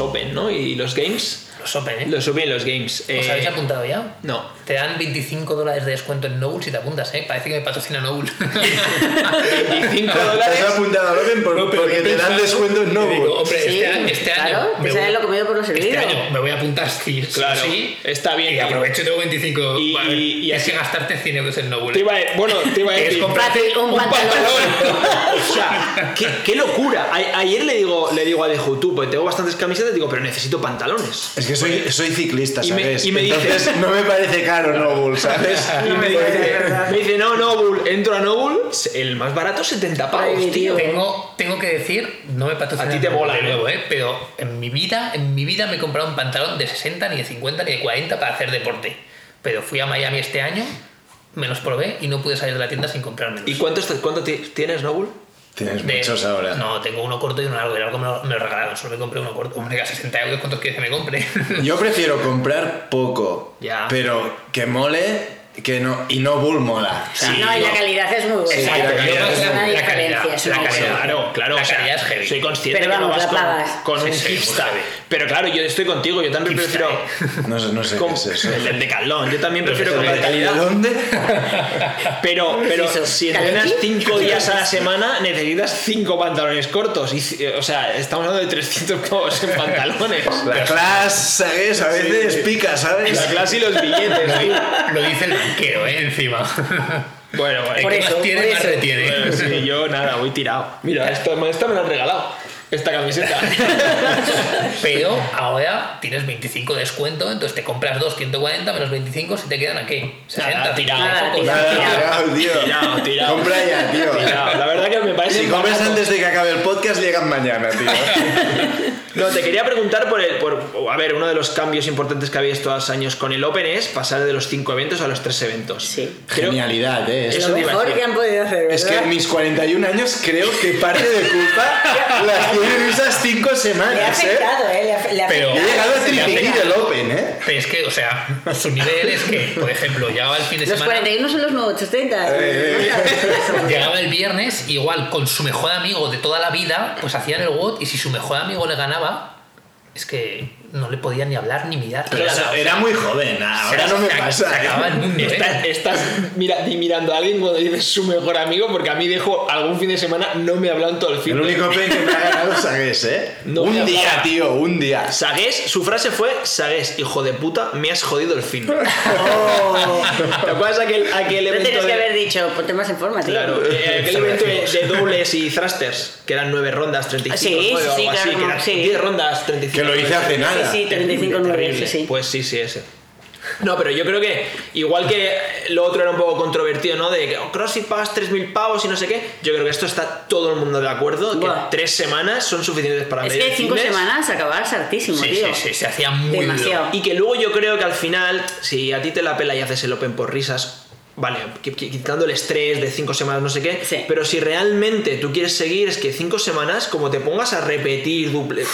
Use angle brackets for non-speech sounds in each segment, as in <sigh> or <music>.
Open, ¿no? Y los Games. Los Open, ¿eh? Los Open y los Games. ¿Os Eh, habéis apuntado ya? No. Te dan 25 dólares de descuento en Noble si te apuntas, ¿eh? Parece que me patrocina Noble. <laughs> 25 Te dólares. has apuntado al Open por- No, pero porque te dan pensado- descuento en y digo, Noble. hombre, Sí, este, año- este claro, año. te me voy- lo comido por lo servido. Este año me voy a apuntar sí, Claro, sí. está bien. Y aprovecho y tengo 25. Y- vale, y- y es así- que gastarte 100 euros en Noble. Te iba a- bueno, te iba a Es decir. comprarte Un un pantalón. pantalón. <laughs> O sea, qué, qué locura. A- ayer le digo, le digo a Deju, tú, porque tengo bastantes camisetas, digo, pero necesito pantalones. Es que soy, soy ciclista, Y me- ¿sabes? y me dice- Entonces no me parece caro Noble, ¿sabes? <laughs> Y me dice, me dice, no, Noble, entro a Noble, el más barato 70 pavos, Ay, tío. Tengo, tengo que decir, no me patrocina A ti te mola, de nuevo, ¿eh? Pero en mi vida, en mi vida me he comprado un pantalón de 60, ni de 50, ni de 40 para hacer deporte. Pero fui a Miami este año, me los probé y no pude salir de la tienda sin comprármelos. ¿Y cuánto, tienes, Noble? Tienes De- muchos ahora. No, tengo uno corto y uno largo. El largo me lo, me lo regalaron, solo me compré uno corto. Hombre, a 60 euros, ¿cuántos quieres que me compre? Yo prefiero comprar poco, Ya. pero que mole que no, y no bull mola. O sea, no, y la calidad es muy buena. Exacto, Yo la calidad creo que es una la diferencia. calidad, es la una calidad. Claro, claro. La o sea, calidad es heavy. Soy consciente Pero que no vamos, vas la con, pagas. con Sí, un sí, muy hipster. Pero claro, yo estoy contigo, yo también Hipster, prefiero... <laughs> No sé, no sé com- qué es eso. el del decalón, yo también prefiero esos comprar de- ¿De calidad. dónde? <laughs> Pero, pero si entrenas ¿Calentí? 5 días a la semana, necesitas 5 pantalones cortos. Y, o sea, estamos hablando de 300 pavos en pantalones. La clase, ¿sabes? A veces pica, ¿sabes? La clase y los billetes. ¿sí? Lo dice el banquero, ¿eh? Encima. <laughs> Bueno, El Por eso, más tiene, por más eso. retiene. Bueno, sí, <laughs> yo nada, voy tirado. Mira, esta, esta me la han regalado. Esta camiseta. <laughs> Pero ahora tienes 25 de descuento, entonces te compras dos 140 menos 25, si te quedan a qué? 60. Nada, tirado. Nada, tirado. Tirado, tío. Tirado, tirado. Compra ya, tío. Tirado. La verdad que me parece. Si compras antes de que acabe el podcast, llegan mañana, tío. No, te quería preguntar por el. Por, a ver, uno de los cambios importantes que había estos años con el Open es pasar de los 5 eventos a los 3 eventos. Sí. Creo- Genialidad, ¿eh? Eso Lo mejor que han podido hacer, ¿verdad? Es que en mis 41 años creo que parte de culpa <laughs> las tienen esas 5 Le ha semanas, ¿eh? afectado, ¿eh? Le ha, le ha Pero- he llegado a triplicar el Open, ¿eh? Pero es que, o sea, su nivel es que, por ejemplo, llegaba el fin de Los semana. 41 son los nuevos 830. Eh, <laughs> Llegaba el viernes, igual con su mejor amigo de toda la vida, pues hacían el WOT y si su mejor amigo le ganaba, es que no le podían ni hablar ni mirar. Pero Claro, eso o sea, era muy joven, ahora se- no me se- pasa. Se ¿eh? el mundo, ¿eh? Estás, estás mira- mirando a alguien cuando dices su mejor amigo, porque a mí dejo algún fin de semana no me hablan todo el fin. El único Open que me ha ganado Sagues, ¿eh? No un día, hablaba. tío, un día. Sagués, su frase fue: Sagués, hijo de puta, me has jodido el fin. <laughs> Oh. ¿Te acuerdas aquel, aquel No evento? tienes que haber dicho, ponte más en forma, tío. Claro, eh, aquel <laughs> evento de, dobles y thrusters, que eran 9 rondas, 35 Sí, nueve, o sí, algo claro, así, que eran sí. 10 rondas, 35 Que lo hice hace nada. Sí, sí, 35 9, Terrible. sí, sí. Pues sí, sí, ese. No, pero yo creo que igual que lo otro era un poco controvertido, ¿no? De que oh, CrossFit pagas 3.000 pavos y no sé qué. Yo creo que esto está todo el mundo de acuerdo, que tres semanas son suficientes para es medir que 5 fitness. semanas acabas hartísimo, Sí, tío. sí, sí, se hacía muy Demasiado. Y que luego yo creo que al final, si a ti te la pela y haces el Open por risas, vale, qui- qui- quitando el estrés de cinco semanas, no sé qué, Sí. pero si realmente tú quieres seguir, es que cinco semanas, como te pongas a repetir duple.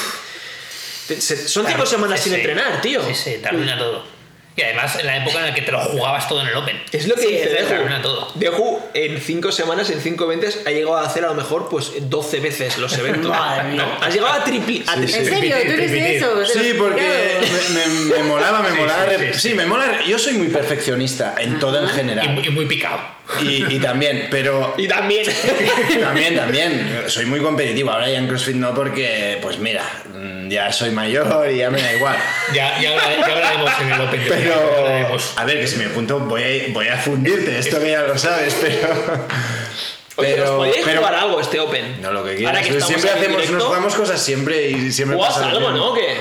Se- son cinco semanas sin entrenar, tío. Sí, sí, te arruina todo. Y además en la época en la que te lo jugabas todo en el Open. Es lo que Sí, dice Deju. Deju en cinco semanas, en cinco eventos, ha llegado a hacer a lo mejor pues 12 veces los eventos. <laughs> Madre mía. No, has llegado a tripli a Sí, tri- sí. ¿En serio? ¿Tú eres de eso? ¿De Sí, porque me, me- me molaba, me Sí, molaba. sí, re- sí, Sí, sí. me mola. Yo soy muy perfeccionista en todo en Y, general. muy- y muy picado. Y, y también, pero Y también. <laughs> También, también. Soy muy competitivo. Ahora ya en CrossFit no porque, pues mira, mm, ya soy mayor y ya me da igual. Ya, ya, ya hablaremos en el Open. Pero, a ver, que si me apunto voy a, voy a fundirte, esto que ya lo sabes, pero... Oye, ¿os podéis pero- jugar algo este Open? No, lo que Ahora quieras. que Pero estamos siempre hacemos, directo, nos jugamos cosas siempre y siempre ¿Juegas pasa algo, no? ¿Qué?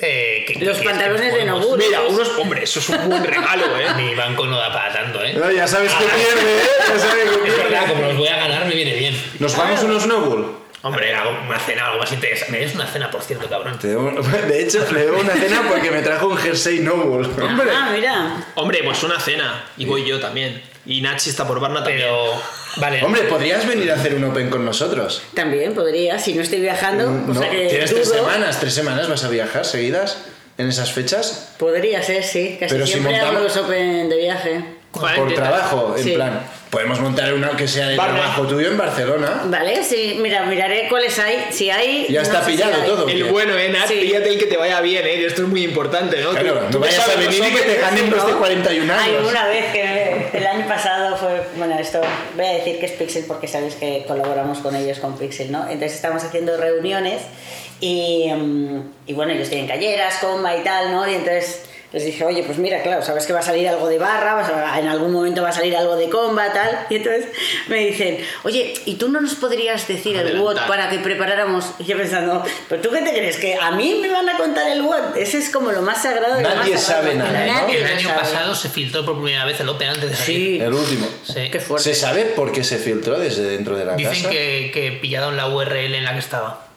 Eh, ¿qué- Los qué- pantalones qué de podemos? Nogur. Mira, unos. Hombre, eso es un buen regalo, ¿eh? <laughs> Mi banco no da para tanto, ¿eh? No, ya sabes que pierde, ¿eh? Ya sabes que Es verdad, pierde. como los voy a ganar, me viene bien. Nos jugamos unos snowball. Hombre, algo- una cena, algo más interesante. Me des una cena, por cierto, cabrón. Te debo- <laughs> De hecho, le debo una cena porque me trajo un jersey Noble. Hombre. Ah, mira. Hombre, pues una cena. Y voy yo también. Y Nachi está por Barna también. Pero, vale. Hombre, podrías venir a hacer un Open con nosotros. También podría, si no estoy viajando. o No, sea que Tienes tres semanas, tres semanas vas a viajar seguidas en esas fechas. Podría ser, sí. Casi Pero si siempre hago montamos- los Open de viaje. Por trabajo, en Sí. plan, podemos montar una que sea de Vale. trabajo tuyo en Barcelona. Vale, sí, mira, miraré cuáles hay. Si hay. Ya no está si pillado hay. todo. El bueno, eh, Nat, Sí. píllate el que te vaya bien, eh. Esto es muy importante, ¿no? Claro, Tú- no tú vayas a venir y que te ganen los de ¿no? 41 Hay años. una vez que el año pasado fue, bueno, esto voy a decir que es Pixel porque sabes que colaboramos con ellos con Pixel, ¿no? Entonces estamos haciendo reuniones y, mm, y bueno, ellos tienen calleras, comba y tal, ¿no? Y entonces les dije, oye, pues mira, claro, sabes que va a salir algo de barra, vas a- en algún momento va a salir algo de comba, tal. <laughs> Y entonces me dicen, oye, ¿y tú no nos podrías decir el. WOT para que preparáramos? Y yo pensando, ¿pero tú qué te crees? ¿Que a mí me van a contar el WOT? Ese es como lo más sagrado de lo Nadie más sagrado. sabe nada, ¿no? Nadie El año sabe. pasado se filtró por primera vez el Open antes de salir. Sí. El último. Sí. Qué fuerte. ¿Se sabe por qué se filtró desde dentro de la Dicen casa? que, que pillaron la URL en la que estaba.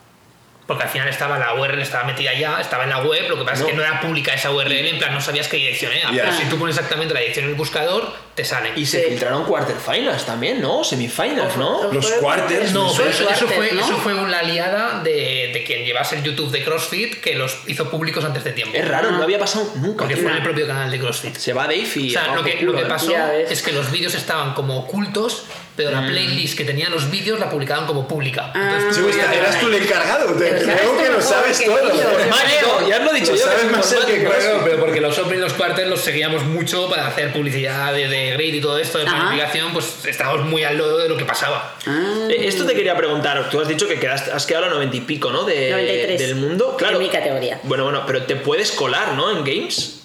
Porque al final estaba la URL, estaba metida ya, estaba en la web, lo que pasa es que no era pública esa URL, en plan no sabías qué dirección era. Pero si tú pones exactamente la dirección en el buscador, te sale. Y se Sí. filtraron quarterfinals también, ¿no? Semifinals, ¿no? Los quarters, No, pero eso, fue, ¿no? eso fue una aliada de, de quien llevase el YouTube de CrossFit que los hizo públicos antes de tiempo. Es raro, no había pasado nunca. Porque fue en el propio canal de CrossFit. Se va Dave y... O sea, lo que, culo, lo que ¿eh? pasó es que los vídeos estaban como ocultos, pero la playlist que tenían los vídeos la publicaban como pública. Ah. Entonces, Sí, tú pues, podías- eras tú el encargado. Te creo que lo sabes que todo. hizo. Informático, ya lo he dicho Lo yo. sabes más el que. Bueno, pero porque los Open y los Quarters los seguíamos mucho para hacer publicidad de, de grid y todo esto de Ajá. planificación, pues estábamos muy al lado de lo que pasaba. Ah. Eh, Esto te quería preguntar, tú has dicho que quedaste- has quedado a 90 y pico, ¿no? De, 93. Del mundo. Claro. En mi categoría. Bueno, bueno, pero te puedes colar, ¿no? En games.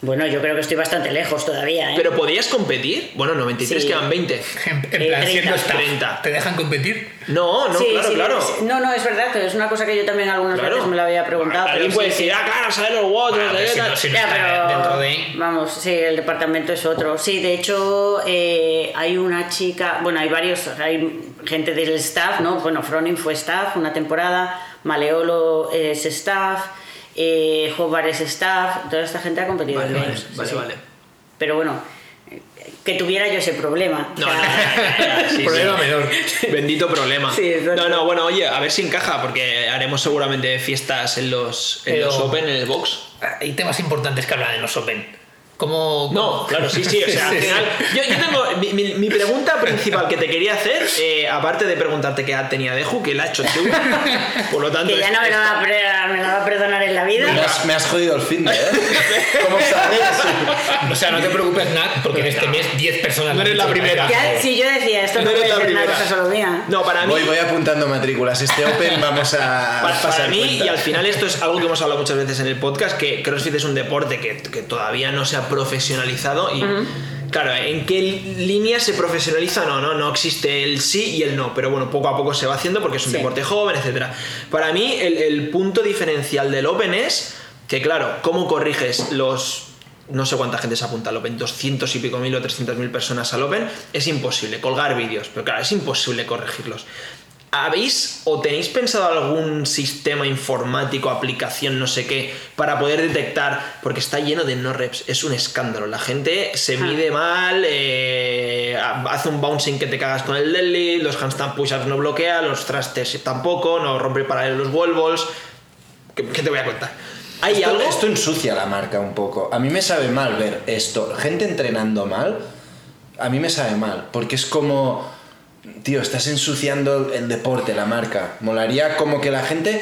Bueno, yo creo que estoy bastante lejos todavía, ¿eh? Pero podías competir. Bueno, 93 Sí. quedan 20. En, en Eh, plan, 30. siendo staff, 30. ¿te dejan competir? No, no, Sí, claro, sí, claro. No, no, es verdad, que es una cosa que yo también algunas Claro. veces me la había preguntado. Alguien pero puede decir, ah, claro, salen los watts, Bueno, si no- tal". si no Ya, está pero dentro de... vamos, sí, el departamento es otro. Sí, de hecho eh, hay una chica, bueno, hay varios, hay gente del staff, ¿no? Bueno, Froning fue staff una temporada, Maleolo es staff, eh, staff, toda esta gente ha competido Vale, en vale, games, sí, vale, sí. vale. Pero bueno, eh, que tuviera yo ese problema. No, O sea, no, no, no, sí, <laughs> Problema sí. menor. Bendito problema. Sí, no, no, bueno, oye, a ver si encaja, porque haremos seguramente fiestas en los, en Pero- los Open, en el box. Hay temas importantes que hablan en los Open. Como... No, claro, sí, sí, o sea, <laughs> al final. Yo, yo tengo. Mi, mi- mi pregunta principal que te quería hacer, eh, aparte de preguntarte qué edad tenía Deju, que la ha hecho tú. <laughs> Por lo tanto. que ya no me la, va a pre- me la va a perdonar en la vida. Me has, me has jodido el fin de, ¿eh? <laughs> ¿Cómo sabes? O sea, no te preocupes, Nat, porque en este mes 10 personas... No eres la primera. Ya, si yo decía, esto no, No puede la ser una primera. cosa solo mía. No, para mí. Voy, voy apuntando matrículas. Este Open <laughs> vamos a Para, pasar para mí, cuenta. y al final esto es algo que hemos hablado muchas veces en el podcast, que CrossFit es un deporte que, que todavía no se ha profesionalizado y claro, ¿en qué línea se profesionaliza? No, no, no existe el sí y el no, pero bueno, poco a poco se va haciendo porque es un Sí. deporte joven, etcétera. Para mí el, el punto diferencial del Open es que claro, ¿cómo corriges los... No sé cuánta gente se apunta al Open, 200 y pico mil o 300 mil personas al Open, es imposible colgar vídeos, pero claro, es imposible corregirlos. ¿Habéis o tenéis pensado algún sistema informático, aplicación, no sé qué, para poder detectar? Porque está lleno de no reps, es un escándalo. La gente se mide mal, eh, hace un bouncing que te cagas con el deadlift, los handstand push-ups no bloquea, los thrusters tampoco, no rompe paralelo los wall balls. ¿Qué, qué te voy a contar? ¿Hay esto, algo? esto ensucia la marca un poco. A mí me sabe mal ver esto. Gente entrenando mal, a mí me sabe mal. Porque es como, tío, estás ensuciando el deporte, la marca. Molaría como que la gente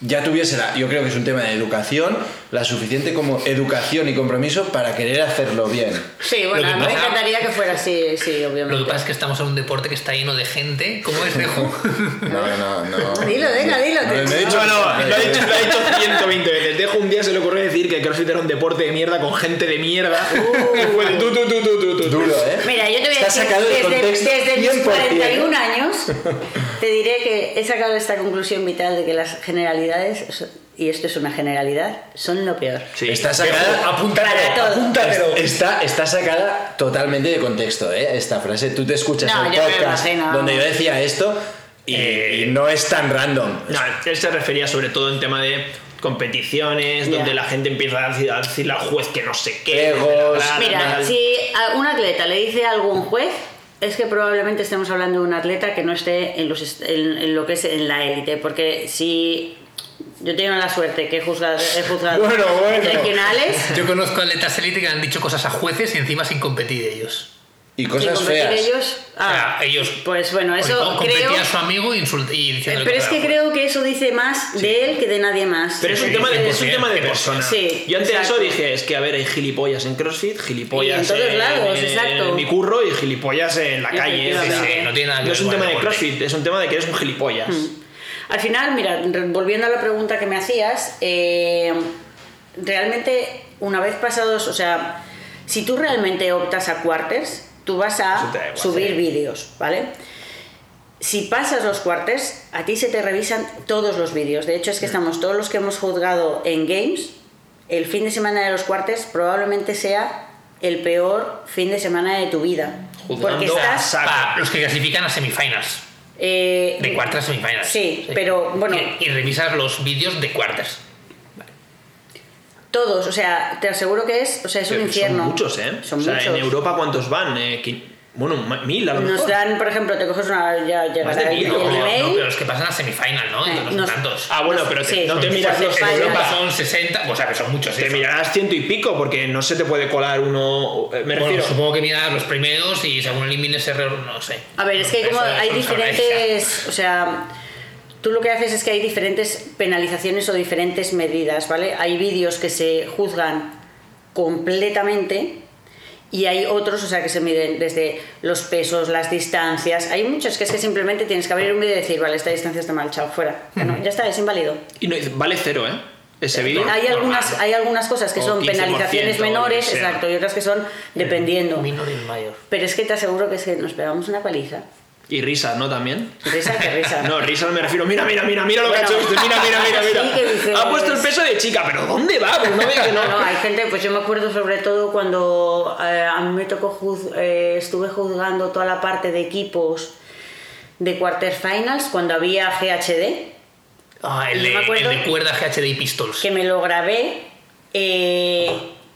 ya tuviese la... Yo creo que es un tema de educación, la suficiente como educación y compromiso para querer hacerlo bien. Sí, bueno, Lo a mí me pasa- encantaría que fuera así, sí, Lo obviamente. que pasa es que estamos en un deporte que está lleno de gente. ¿Cómo es, Dejo? <laughs> No, no, no. <laughs> Dilo, venga, dilo. No, no he dicho No, lo ha dicho, lo ha dicho 120 veces. Dejo un día se le ocurrió decir que CrossFit era un deporte de mierda con gente de mierda. De tú, tú, tú, tú, tú, tú. Duro, ¿eh? Mira, yo te voy a decir, desde, desde mis 100%, 41 ¿eh? años, te diré que he sacado esta conclusión vital de que las generalidades, y esto es una generalidad, son lo peor. Sí. Está sacada... Apúntatelo, apúntatelo. Está, está sacada totalmente de contexto, ¿eh? Esta frase. Tú te escuchas No, el yo podcast donde yo decía esto y, Eh, y no es tan random. No, él se refería sobre todo en tema de competiciones, donde la gente empieza a decir, a decirle al juez que no sé qué. Mira, si a un atleta le dice a algún juez, es que probablemente estemos hablando de un atleta que no esté en, los en lo que es en la élite, porque si Yo tengo la suerte que he juzgado, he juzgado Bueno, bueno. regionales. Yo conozco atletas élite que han dicho cosas a jueces y encima sin competir ellos. Y cosas feas. ellos. Ah, o sea, ellos. pues bueno, eso creo. a su amigo insult- y diciéndole Pero es que a la creo que eso dice más de él que de nadie más. Pero es un, Sí, tema de, es un 100%, tema de 100%. persona. Sí, Yo ante exacto. eso dije, es que a ver, hay gilipollas en CrossFit, gilipollas Y en todos lados, en exacto. mi curro y gilipollas en la calle. Sí, no tiene nada que no es un tema de. CrossFit, es un tema de que eres un gilipollas. Al final, mira, volviendo a la pregunta que me hacías, eh, realmente una vez pasados, o sea, si tú realmente optas a quarters, tú vas a subir vídeos, ¿vale? Si pasas los quarters, a ti se te revisan todos los vídeos. De hecho, es que estamos todos los que hemos juzgado en games, el fin de semana de los quarters probablemente sea el peor fin de semana de tu vida. Juzgando Porque a estás... Para los que clasifican a semifinals. Eh, De cuartas a semifinals. Sí, pero, bueno. Y, y revisas los vídeos de cuartas. Todos, o sea, te aseguro que es, o sea, es un Son infierno. muchos, ¿eh? Son o sea, muchos. en Europa, ¿cuántos van? Eh, bueno, mil a lo Nos mejor. dan, por ejemplo, te coges una. Ya Más de llegará el, mil, el ¿no? Pero los que pasan a semifinal, ¿no? Eh, Entonces no nos- son tantos. Ah, bueno, pero te- Sí, no te miras los en. Europa son 60, o sea que son muchos. Te ¿eh? mirarás ciento y pico porque no se te puede colar uno. Me Bueno, refiero. supongo que miras los primeros y según elimines error, no sé. A ver, es que hay, como, Eso- hay eso es diferentes. O sea, tú lo que haces es que hay diferentes penalizaciones o diferentes medidas, ¿vale? Hay vídeos que se juzgan completamente. Y hay otros, o sea, que se miden desde los pesos, las distancias. Hay muchos que es que simplemente tienes que abrir un vídeo y decir, vale, esta distancia está mal, chao, fuera. Ya, no, ya está, es inválido. Y no, vale cero, ¿eh? Ese vídeo. Hay algunas, hay algunas cosas que O son 15%, penalizaciones menores, exacto, y otras que son dependiendo. Minor y mayor. Pero es que te aseguro que es que nos pegamos una paliza. Y risas, ¿no? También. Risa que risa. <laughs> No, risas me refiero. Mira, mira, mira, mira lo que ha hecho este. Mira, mira, mira, mira. Sí, que dices- Ha puesto el peso de chica, pero ¿dónde va? Pues no ve que no. No, hay gente, pues yo me acuerdo sobre todo cuando eh, a mí me tocó, juz- eh, estuve juzgando toda la parte de equipos de quarterfinals cuando había GHD, Ah, el de, me acuerdo el de cuerda GHD y pistols. que me lo grabé eh,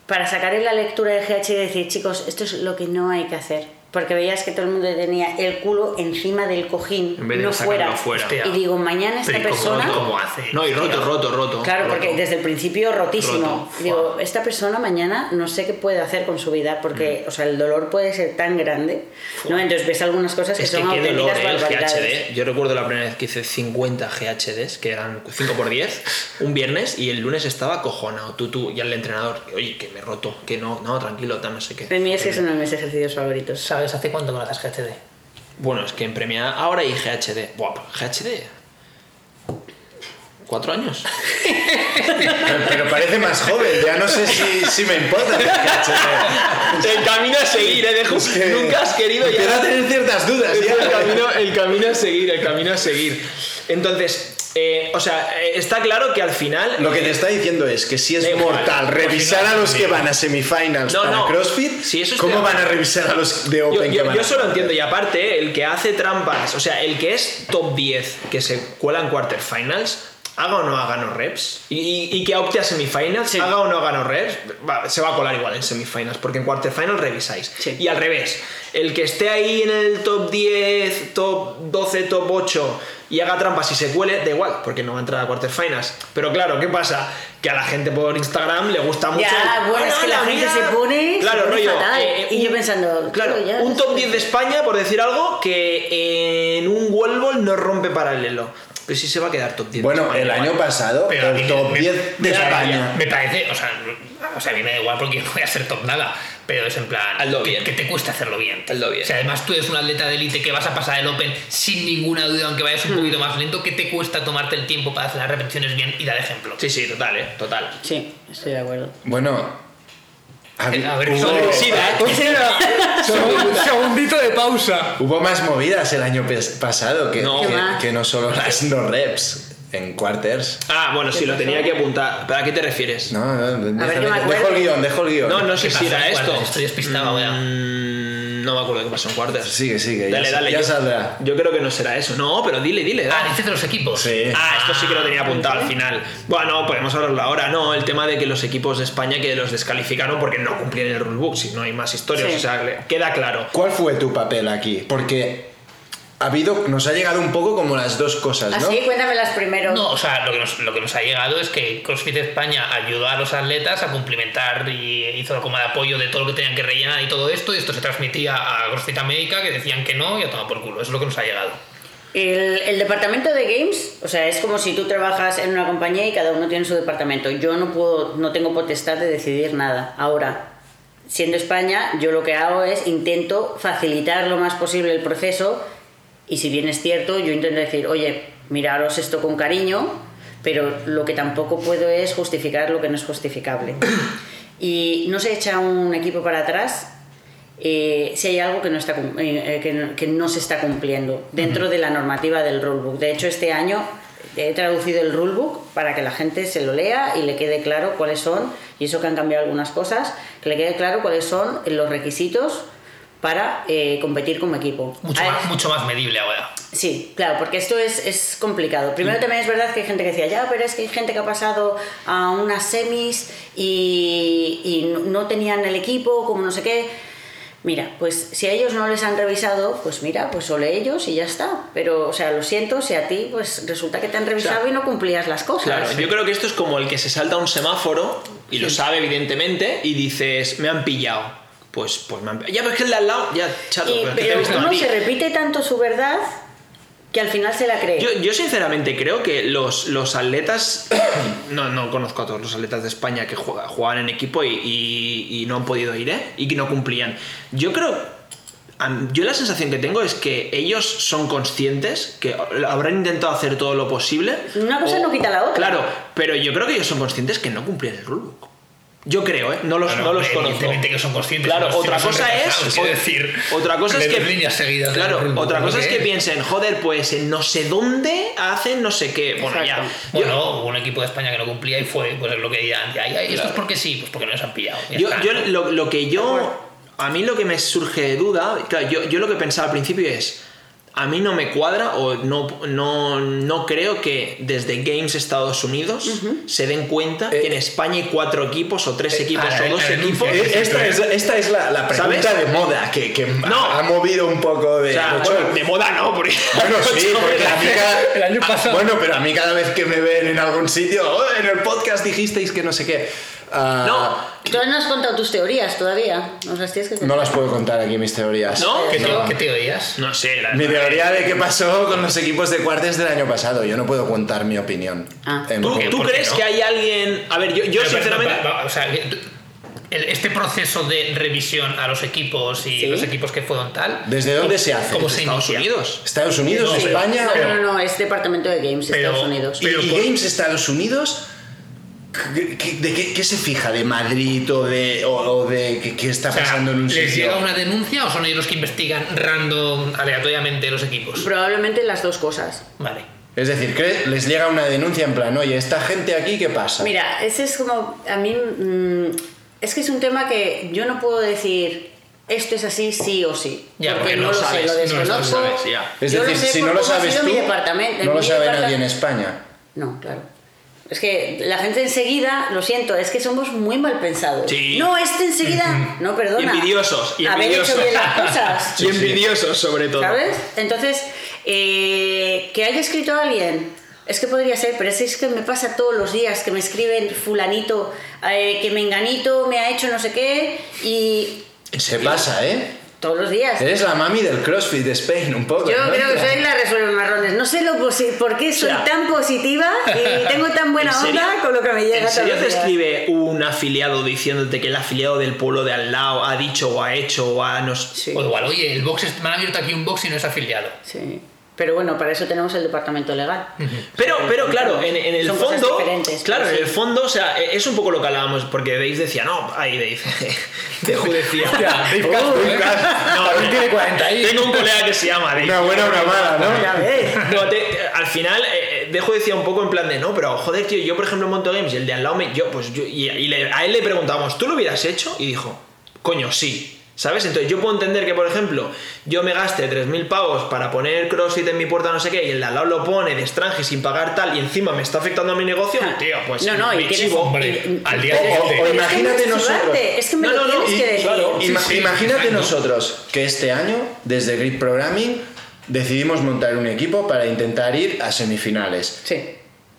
para sacar en la lectura de GHD y decir, chicos, esto es lo que no hay que hacer. Porque veías que todo el mundo tenía el culo encima del cojín, En vez de no fuera. fuera. Hostia. Y digo, mañana esta Pero ¿y cómo- persona... ¿Cómo hace? No, y roto, roto, roto. Claro, porque roto. desde el principio rotísimo. Roto. Digo, esta persona mañana no sé qué puede hacer con su vida, Mm. porque, o sea, el dolor puede ser tan grande, ¿no? Entonces ves algunas cosas que Es que son qué dolor, ¿eh? el. GHD. Yo recuerdo la primera vez que hice 50 GHDs, que eran 5 por 10 un viernes, y el lunes estaba cojonado, tú, tú, y al entrenador, oye, que me roto, que no, no, tranquilo, tal, no sé qué. De mí es que son mis ejercicios favoritos. ¿Sabes hace cuánto que no haces GHD? Bueno, es que en premia ahora hay GHD. Buah, GHD. ¿Cuatro años? Pero, pero parece más joven, ya no sé si, si me importa. el camino a seguir, ¿eh? Dejo- que Nunca has querido ya. a tener ciertas dudas. Ya. el, camino, el camino a seguir, el camino a seguir. Entonces, eh, o sea, eh, está claro que al final. Lo que te está diciendo es que si es mortal revisar a los que van a semifinals No, para no. CrossFit, Sí, eso ¿cómo van a revisar a los de Yo, Open que yo, van yo a eso lo finals? entiendo, y aparte, el que hace trampas, o sea, el que es top 10, que se cuela en quarterfinals, haga o no haga no reps, y, y- y que opte a semifinals, haga o no haga no reps, va- se va a colar igual en semifinals, porque en quarterfinals revisáis. Sí. Y al revés, el que esté ahí en el top 10, top 12, top 8 y haga trampas y se cuele, da igual, porque no va a entrar a quarterfinals. Pero claro, ¿qué pasa? Que a la gente por Instagram le gusta mucho. Ya, el, bueno, es que la "Hola, gente mira". se pone, Claro, se pone rollo, fatal. eh, y yo pensando, Claro, ya, un top es- 10 de España, por decir algo, que en un World Ball no rompe paralelo. Pero sí se va a quedar top 10. de Bueno, el año pasado, Pero el me- top me- 10 de me- España. Me parece, o sea, o sea, a mí me da igual porque <laughs> no voy a ser top nada, pero es en plan, Hazlo que, bien. que te cuesta hacerlo bien. Hazlo bien. Si además tú eres un atleta de élite que vas a pasar el Open sin ninguna duda, aunque vayas un poquito más lento, ¿qué te cuesta tomarte el tiempo para hacer las repeticiones bien y dar ejemplo? Sí, sí, total, eh, total. Sí, estoy de acuerdo. Bueno, A ver, hubo, Un <laughs> segundito de pausa. hubo más movidas el año pasado que No. que, no solo las no reps en quarters. Ah, bueno, sí, lo tenía que apuntar. ¿Para qué te refieres? No, no, déjame- dejo el guion, dejo el guion. No, no sé ¿Qué si era esto. Estoy despistado. Mm, no me acuerdo qué pasó en cuartos. Sigue, sigue, ya Dale, sa- dale. ya yo, saldrá. yo creo que no será eso. No, pero dile, dile. Ah, dale. dices de los equipos. Sí. Ah, esto sí que lo tenía apuntado al final. Bueno, podemos hablarlo ahora. No, el tema de que los equipos de España que los descalificaron porque no cumplían el rulebook, si no hay más historias. Sí. O sea, queda claro. ¿Cuál fue tu papel aquí? Porque ha habido, nos ha llegado un poco como las dos cosas, ¿no? Así, cuéntamelas primero. No, o sea, lo que, nos, lo que nos ha llegado es que CrossFit España ayudó a los atletas a cumplimentar y hizo como de apoyo de todo lo que tenían que rellenar y todo esto, y esto se transmitía a CrossFit América, que decían que no, y a tomar por culo. Eso es lo que nos ha llegado. El, el departamento de games, o sea, es como si tú trabajas en una compañía y cada uno tiene su departamento. Yo no puedo, no tengo potestad de decidir nada. Ahora, siendo España, yo lo que hago es intento facilitar lo más posible el proceso y si bien es cierto, yo intento decir, oye, miraros esto con cariño, pero lo que tampoco puedo es justificar lo que no es justificable. <coughs> Y no se echa un equipo para atrás eh, si hay algo que no, está, eh, eh, que, no- que no se está cumpliendo dentro de la normativa del rulebook. De hecho, este año he traducido el rulebook para que la gente se lo lea y le quede claro cuáles son, y eso que han cambiado algunas cosas, que le quede claro cuáles son los requisitos para eh, competir como equipo. Mucho, más, mucho más medible ahora. Sí, claro, porque esto es, es complicado. Primero también es verdad que hay gente que decía, ya, pero es que hay gente que ha pasado a unas semis y, y no- no tenían el equipo, como no sé qué. Mira, pues si a ellos no les han revisado, pues mira, pues ole ellos y ya está. Pero, o sea, lo siento, si a ti, pues resulta que te han revisado y no cumplías las cosas. Claro, yo creo que esto es como el que se salta un semáforo y lo sabe evidentemente y dices, me han pillado. Pues, pues me han pillado. Ya, pero es que el de al lado, ya, chato, Y- pero, ¿qué te uno se repite tanto su verdad que al final se la cree. Yo, yo sinceramente creo que los, los atletas, <coughs> no, no conozco a todos los atletas de España que juega- jugaban en equipo y, y- y no han podido ir, ¿eh? Y que no cumplían. Yo creo, yo la sensación que tengo es que ellos son conscientes, que habrán intentado hacer todo lo posible. Una cosa no quita la otra. Claro, pero yo creo que ellos son conscientes que no cumplían el rulebook. Yo creo, ¿eh? No los, Bueno, no los hombre, conozco. evidentemente que son conscientes, Claro, otra cosa es. quiero decir, otra cosa es que. claro, otra cosa es que piensen, joder, pues en no sé dónde hacen no sé qué. Bueno, ya. Yo- Bueno, hubo un equipo de España que no cumplía y fue, pues es lo que dirán. Ya, ya, ¿y esto es porque sí? Pues porque no les han pillado. Yo, está. yo lo, lo que yo. A mí lo que me surge de duda. Claro, yo, yo lo que pensaba al principio es. A mí no me cuadra o no, no, no creo que desde Games Estados Unidos se den cuenta Eh, que en España hay cuatro equipos o tres equipos a la- o dos la equipos. Eh, Esta es, esta es la, la pregunta ¿Sabes? de moda que, que No. ha movido un poco de. O sea, de hecho, bueno, de moda no, porque. Bueno, <laughs> sí, porque a mí cada, <laughs> El año Ah, pasado. Bueno, pero a mí cada vez que me ven en algún sitio, "Oh, en el podcast dijisteis que no sé qué. Ah, No, Tú no has contado tus teorías todavía. Nos las tienes que contar. no las puedo contar aquí mis teorías. ¿No? ¿Qué, te, No. qué teorías? No sé, la Mi teoría de qué pasó con los equipos de cuartos del año pasado. Yo no puedo contar mi opinión. Ah. ¿Tú, ¿Por qué? tú ¿Por qué crees no? que hay alguien.? A ver, yo, yo sinceramente. pero, pero, o sea, este proceso de revisión a los equipos y Sí. los equipos que fueron tal. ¿Desde dónde se hace? ¿Cómo se Estados inicia? Unidos. ¿Estados Unidos? No, ¿España? No, no, no, es Departamento de Games, Pero- Estados Unidos. ¿Y, Pero y por- Games Estados Unidos? ¿Qué, qué- de qué, qué se fija? ¿De Madrid o de, o, o de qué, qué está O sea, pasando en un ¿Les sitio? llega una denuncia o son ellos los que investigan random, aleatoriamente los equipos? Probablemente las dos cosas. Vale. Es decir, ¿cree- les llega una denuncia en plan, oye, esta gente aquí, ¿qué pasa? Mira, ese es como. A mí. mm, es que es un tema que yo no puedo decir. Esto es así, sí o sí. Ya, porque porque no, no lo sabes, sé, lo no lo desconozco. sabes, ya. es decir, sé si no lo sabes tú, mi departamento. no lo sabe nadie en España. No, claro. Es que la gente enseguida, lo siento, es que somos muy mal pensados. Sí. No, este enseguida. No, perdona. Y envidiosos, y Haber envidiosos. hecho bien las <laughs> cosas. y envidiosos, sobre todo. ¿Sabes? Entonces, eh, que haya escrito alguien, es que podría ser, pero es, es que me pasa todos los días que me escriben fulanito, eh, que menganito me ha hecho no sé qué, y Se pasa, ¿eh? Todos los días. Eres la mami del CrossFit de Spain, un poco. Yo ¿no? creo que soy la resuelve marrones. No sé lo por qué soy O sea, tan positiva y tengo tan buena onda con lo que me llega ¿En serio te escribe un afiliado diciéndote que el afiliado del pueblo de al lado ha dicho o ha hecho o ha... No sé- Sí. O igual, oye, el box es- me han abierto aquí un box y no es afiliado. Sí. Pero bueno, para eso tenemos el departamento legal. Pero, pero claro, en, en el Son fondo, diferentes, claro, en el fondo, o sea, e, es un poco lo que hablábamos, porque Dave decía, no, ahí Dave, <laughs> Deju decía, Dave Castro, <laughs> no, tiene 40 ahí. tengo un colega que se llama Dave. Una buena o una mala, ¿no? Ya ves. <laughs> No, te- te- al final, eh, eh, Dejo decía un poco en plan de, no, pero joder, tío, yo por ejemplo monto games y el de al lado me. Yo, pues yo. Y, y le- a él le preguntábamos, ¿tú lo hubieras hecho? Y dijo, coño, sí. ¿Sabes? Entonces yo puedo entender que, por ejemplo, yo me gaste 3.000 pavos para poner CrossFit en mi puerta, no sé qué, y el de al lado lo pone de extranjero sin pagar tal, y encima me está afectando a mi negocio, tío, pues. No, no, me chivo. Hombre, y- al día pero- O- o siguiente. imagínate nosotros. Es que me No, lo no, no, tienes y- que decir. claro, Ima- Sí, sí, imagínate exacto. nosotros que este año, desde Grid Programming, decidimos montar un equipo para intentar ir a semifinales. Sí.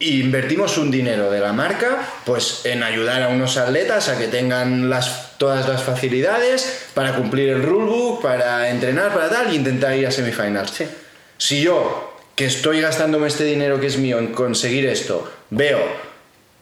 Y invertimos un dinero de la marca pues en ayudar a unos atletas a que tengan las, todas las facilidades para cumplir el rulebook, para entrenar, para tal, e intentar ir a semifinals. Sí. Si yo, que estoy gastándome este dinero que es mío en conseguir esto, veo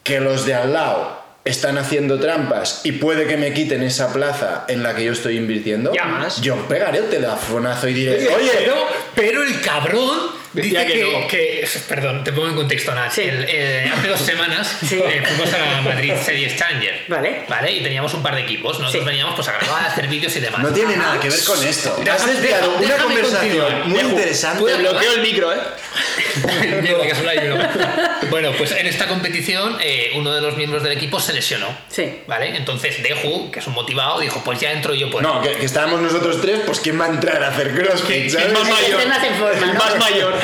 que los de al lado están haciendo trampas y puede que me quiten esa plaza en la que yo estoy invirtiendo, Llamas. yo pegaré el telefonazo y diré, Oye, oye, pero, pero el cabrón Decía dice que que, no. que- Perdón, te pongo en contexto, Nat. Sí. El- eh, hace dos semanas Sí. eh, fuimos a Madrid Series Challenger. Vale. Vale, y teníamos un par de equipos. Nosotros Sí. veníamos pues, a grabar, a hacer vídeos y demás. no tiene nada que ver con esto. Has desviado una déjame conversación continuar. muy Dejo- interesante. ¿Puedo Te bloqueo el micro, ¿eh? <laughs> Mierda, que. <laughs> Bueno, pues en esta competición eh, uno de los miembros del equipo se lesionó. Sí. ¿Vale? Entonces Deju, que es un motivado, dijo, pues ya entro yo por No, que, que estábamos nosotros tres, pues ¿quién va a entrar a hacer crossfit? ¿Quién- ¿sabes? quién más mayor? más en forma, ¿no? más mayor.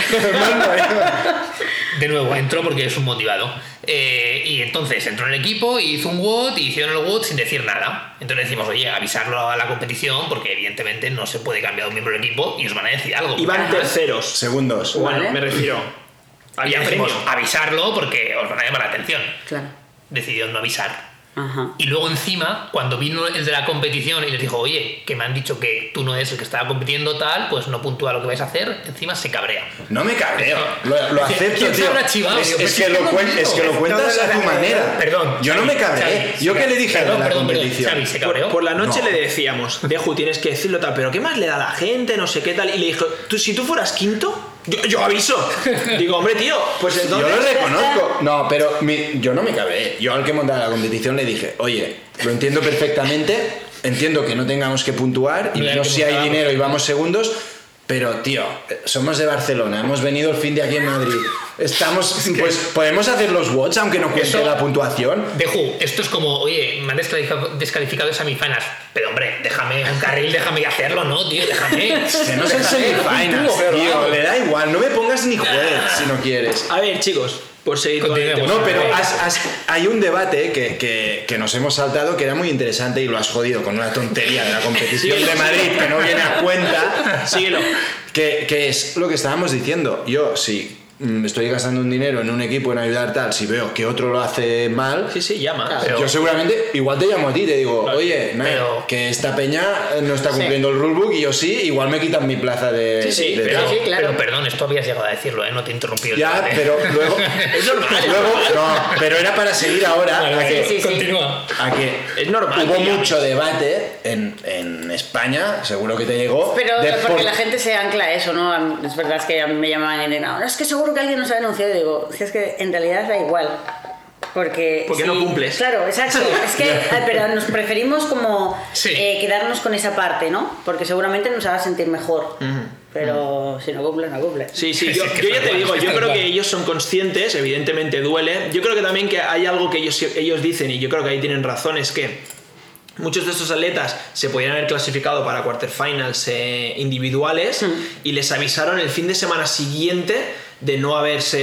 De nuevo, entró porque es un motivado. Eh, y entonces entró en el equipo, y hizo un WOD, y hicieron el WOD sin decir nada. Entonces decimos, oye, avisarlo a la competición, porque evidentemente no se puede cambiar un miembro del equipo y os van a decir algo. Iban Además, terceros. Segundos. Bueno, Vale. me refiero. y Había premio. avisarlo porque os van a llamar la atención. Claro. Decidió no avisar. Ajá. Y luego encima, cuando vino el de la competición y les dijo, oye, que me han dicho que tú no eres el que estaba compitiendo tal, pues no puntúa lo que vais a hacer, encima se cabrea. No me cabreo, lo, lo acepto. Es, Digo, es pero que lo es que cuentas a tu manera. Perdón. Yo no me cabré. Xavi, Yo que le dije perdón, a la perdón, perdón, competición. Xavi, se Por, cabreó. por la noche No. le decíamos, Deju, tienes que decirlo tal, pero ¿qué más le da a la gente? No sé qué tal. Y le dijo, ¿tú, si tú fueras quinto, yo, yo aviso. Digo, hombre, tío, pues Yo entonces. lo reconozco. No, pero mi- yo no me cabré. Yo al que montaba la competición le dije, oye, lo entiendo perfectamente, entiendo que no tengamos que puntuar y que si hay dinero y vamos segundos, pero tío, somos de Barcelona, hemos venido el fin de aquí en Madrid. Estamos, pues podemos hacer los watts aunque no cuente Eso- la puntuación. Deju, esto es como, oye, me han descalificado, descalificado de semifinals. Pero hombre, déjame un carril, déjame hacerlo, ¿no, tío? Déjame. Que no son Déjame, semifinals, tío, le da igual, no me pongas ni juez si no quieres. A ver, chicos, por seguir con el Continuemos. tema. No, pero has- has- hay un debate que, que- que nos hemos saltado que era muy interesante y lo has jodido con una tontería de la competición de Madrid que no viene a cuenta. <laughs> Síguelo. Que, que es lo que estábamos diciendo. Yo, si mm, estoy gastando un dinero en un equipo en ayudar tal, si veo que otro lo hace mal, Sí, sí, llama. Pero- yo seguramente igual te llamo a ti y te digo, oye, pero- que esta peña eh, no está cumpliendo el rulebook y yo sí, igual me quitan mi plaza de. Sí, sí, de Pero, tal". sí, claro. pero perdón, esto habías llegado a decirlo, ¿eh? No te he interrumpido. el Ya, pero luego. <laughs> Es normal. es luego normal. no, pero era para seguir ahora Vale, a que, sí, sí. Continúa. a que Es normal hubo que mucho debate en, en España, seguro que te llegó. Pero de porque por- la gente se ancla a eso, ¿no? Es verdad es que a mí me llamaban y no, es que seguro que alguien nos ha denunciado. Y digo, si es que en realidad da igual. Porque, Porque no cumples. Claro, exacto. <laughs> Es que, pero nos preferimos como Sí. eh, quedarnos con esa parte, ¿no? Porque seguramente nos haga sentir mejor. Pero si no cumple, no cumple. Sí, sí, Sí, <laughs> yo, sí, que yo ya te digo, sí, yo creo que ellos son conscientes, evidentemente duele. Yo creo que también que hay algo que ellos, ellos dicen, y yo creo que ahí tienen razón, es que muchos de estos atletas se podían haber clasificado para quarterfinals eh, individuales y les avisaron el fin de semana siguiente de no haberse.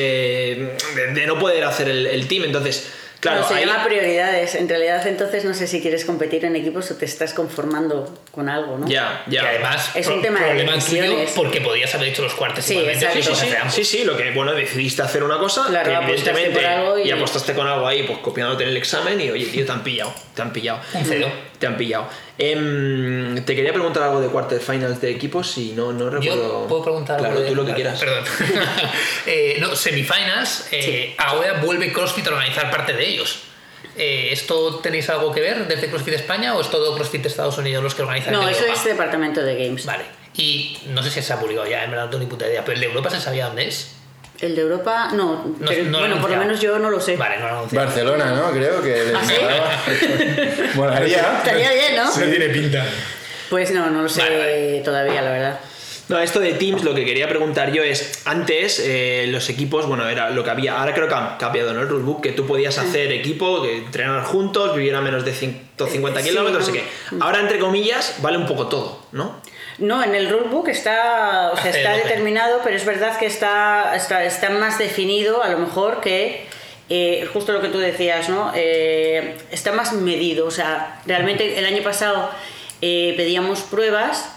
de, de no poder hacer el, el team. Entonces, claro, Bueno, se ahí- llama prioridades. En realidad, entonces no sé si quieres competir en equipos o te estás conformando con algo, ¿no? ya, ya. además, Es un tema de decisiones. porque podías haber hecho los cuartos Sí, igualmente. Sí, sí, sí, lo que, bueno, decidiste hacer una cosa, Claro, que evidentemente, y- y apostaste con algo ahí, pues copiándote en el examen y, oye, tío, te han pillado, te han pillado. Un cero. Te han pillado. Em, te quería preguntar algo de quarterfinals de equipos si no, no recuerdo. Yo puedo preguntar Claro, algo de- tú lo que quieras. Perdón. <laughs> <laughs> Eh, no, semifinals. eh, Ahora vuelve CrossFit a organizar parte de ellos. Eh, ¿Esto tenéis algo que ver desde CrossFit España o es todo CrossFit de Estados Unidos los que organizan? No, eso Europa? es departamento de games. Vale. Y no sé si se ha publicado ya, en verdad no tengo ni puta idea, pero el de Europa se sabía dónde es. El de Europa, no. No- pero, no bueno, por lo menos yo no lo sé. Vale, no lo anunciado. Barcelona, ¿no? Creo que ¿Ah, sí? <laughs> Molaría. Estaría bien, ¿no? tiene pinta. Pues no, no lo sé Vale, vale. todavía, la verdad. No, esto de Teams, lo que quería preguntar yo es, antes eh, los equipos, bueno, era lo que había, ahora creo que han cambiado, ¿no? El rulebook, que tú podías hacer equipo, que entrenar juntos, vivir a menos de 150 Sí, kilómetros, no sé no. qué. Ahora, entre comillas, vale un poco todo, ¿no? No, en el rulebook está, o sea, <laughs> está determinado, pero es verdad que está, está, está más definido, a lo mejor que eh, justo lo que tú decías, ¿no? Eh, está más medido. O sea, realmente el año pasado eh, pedíamos pruebas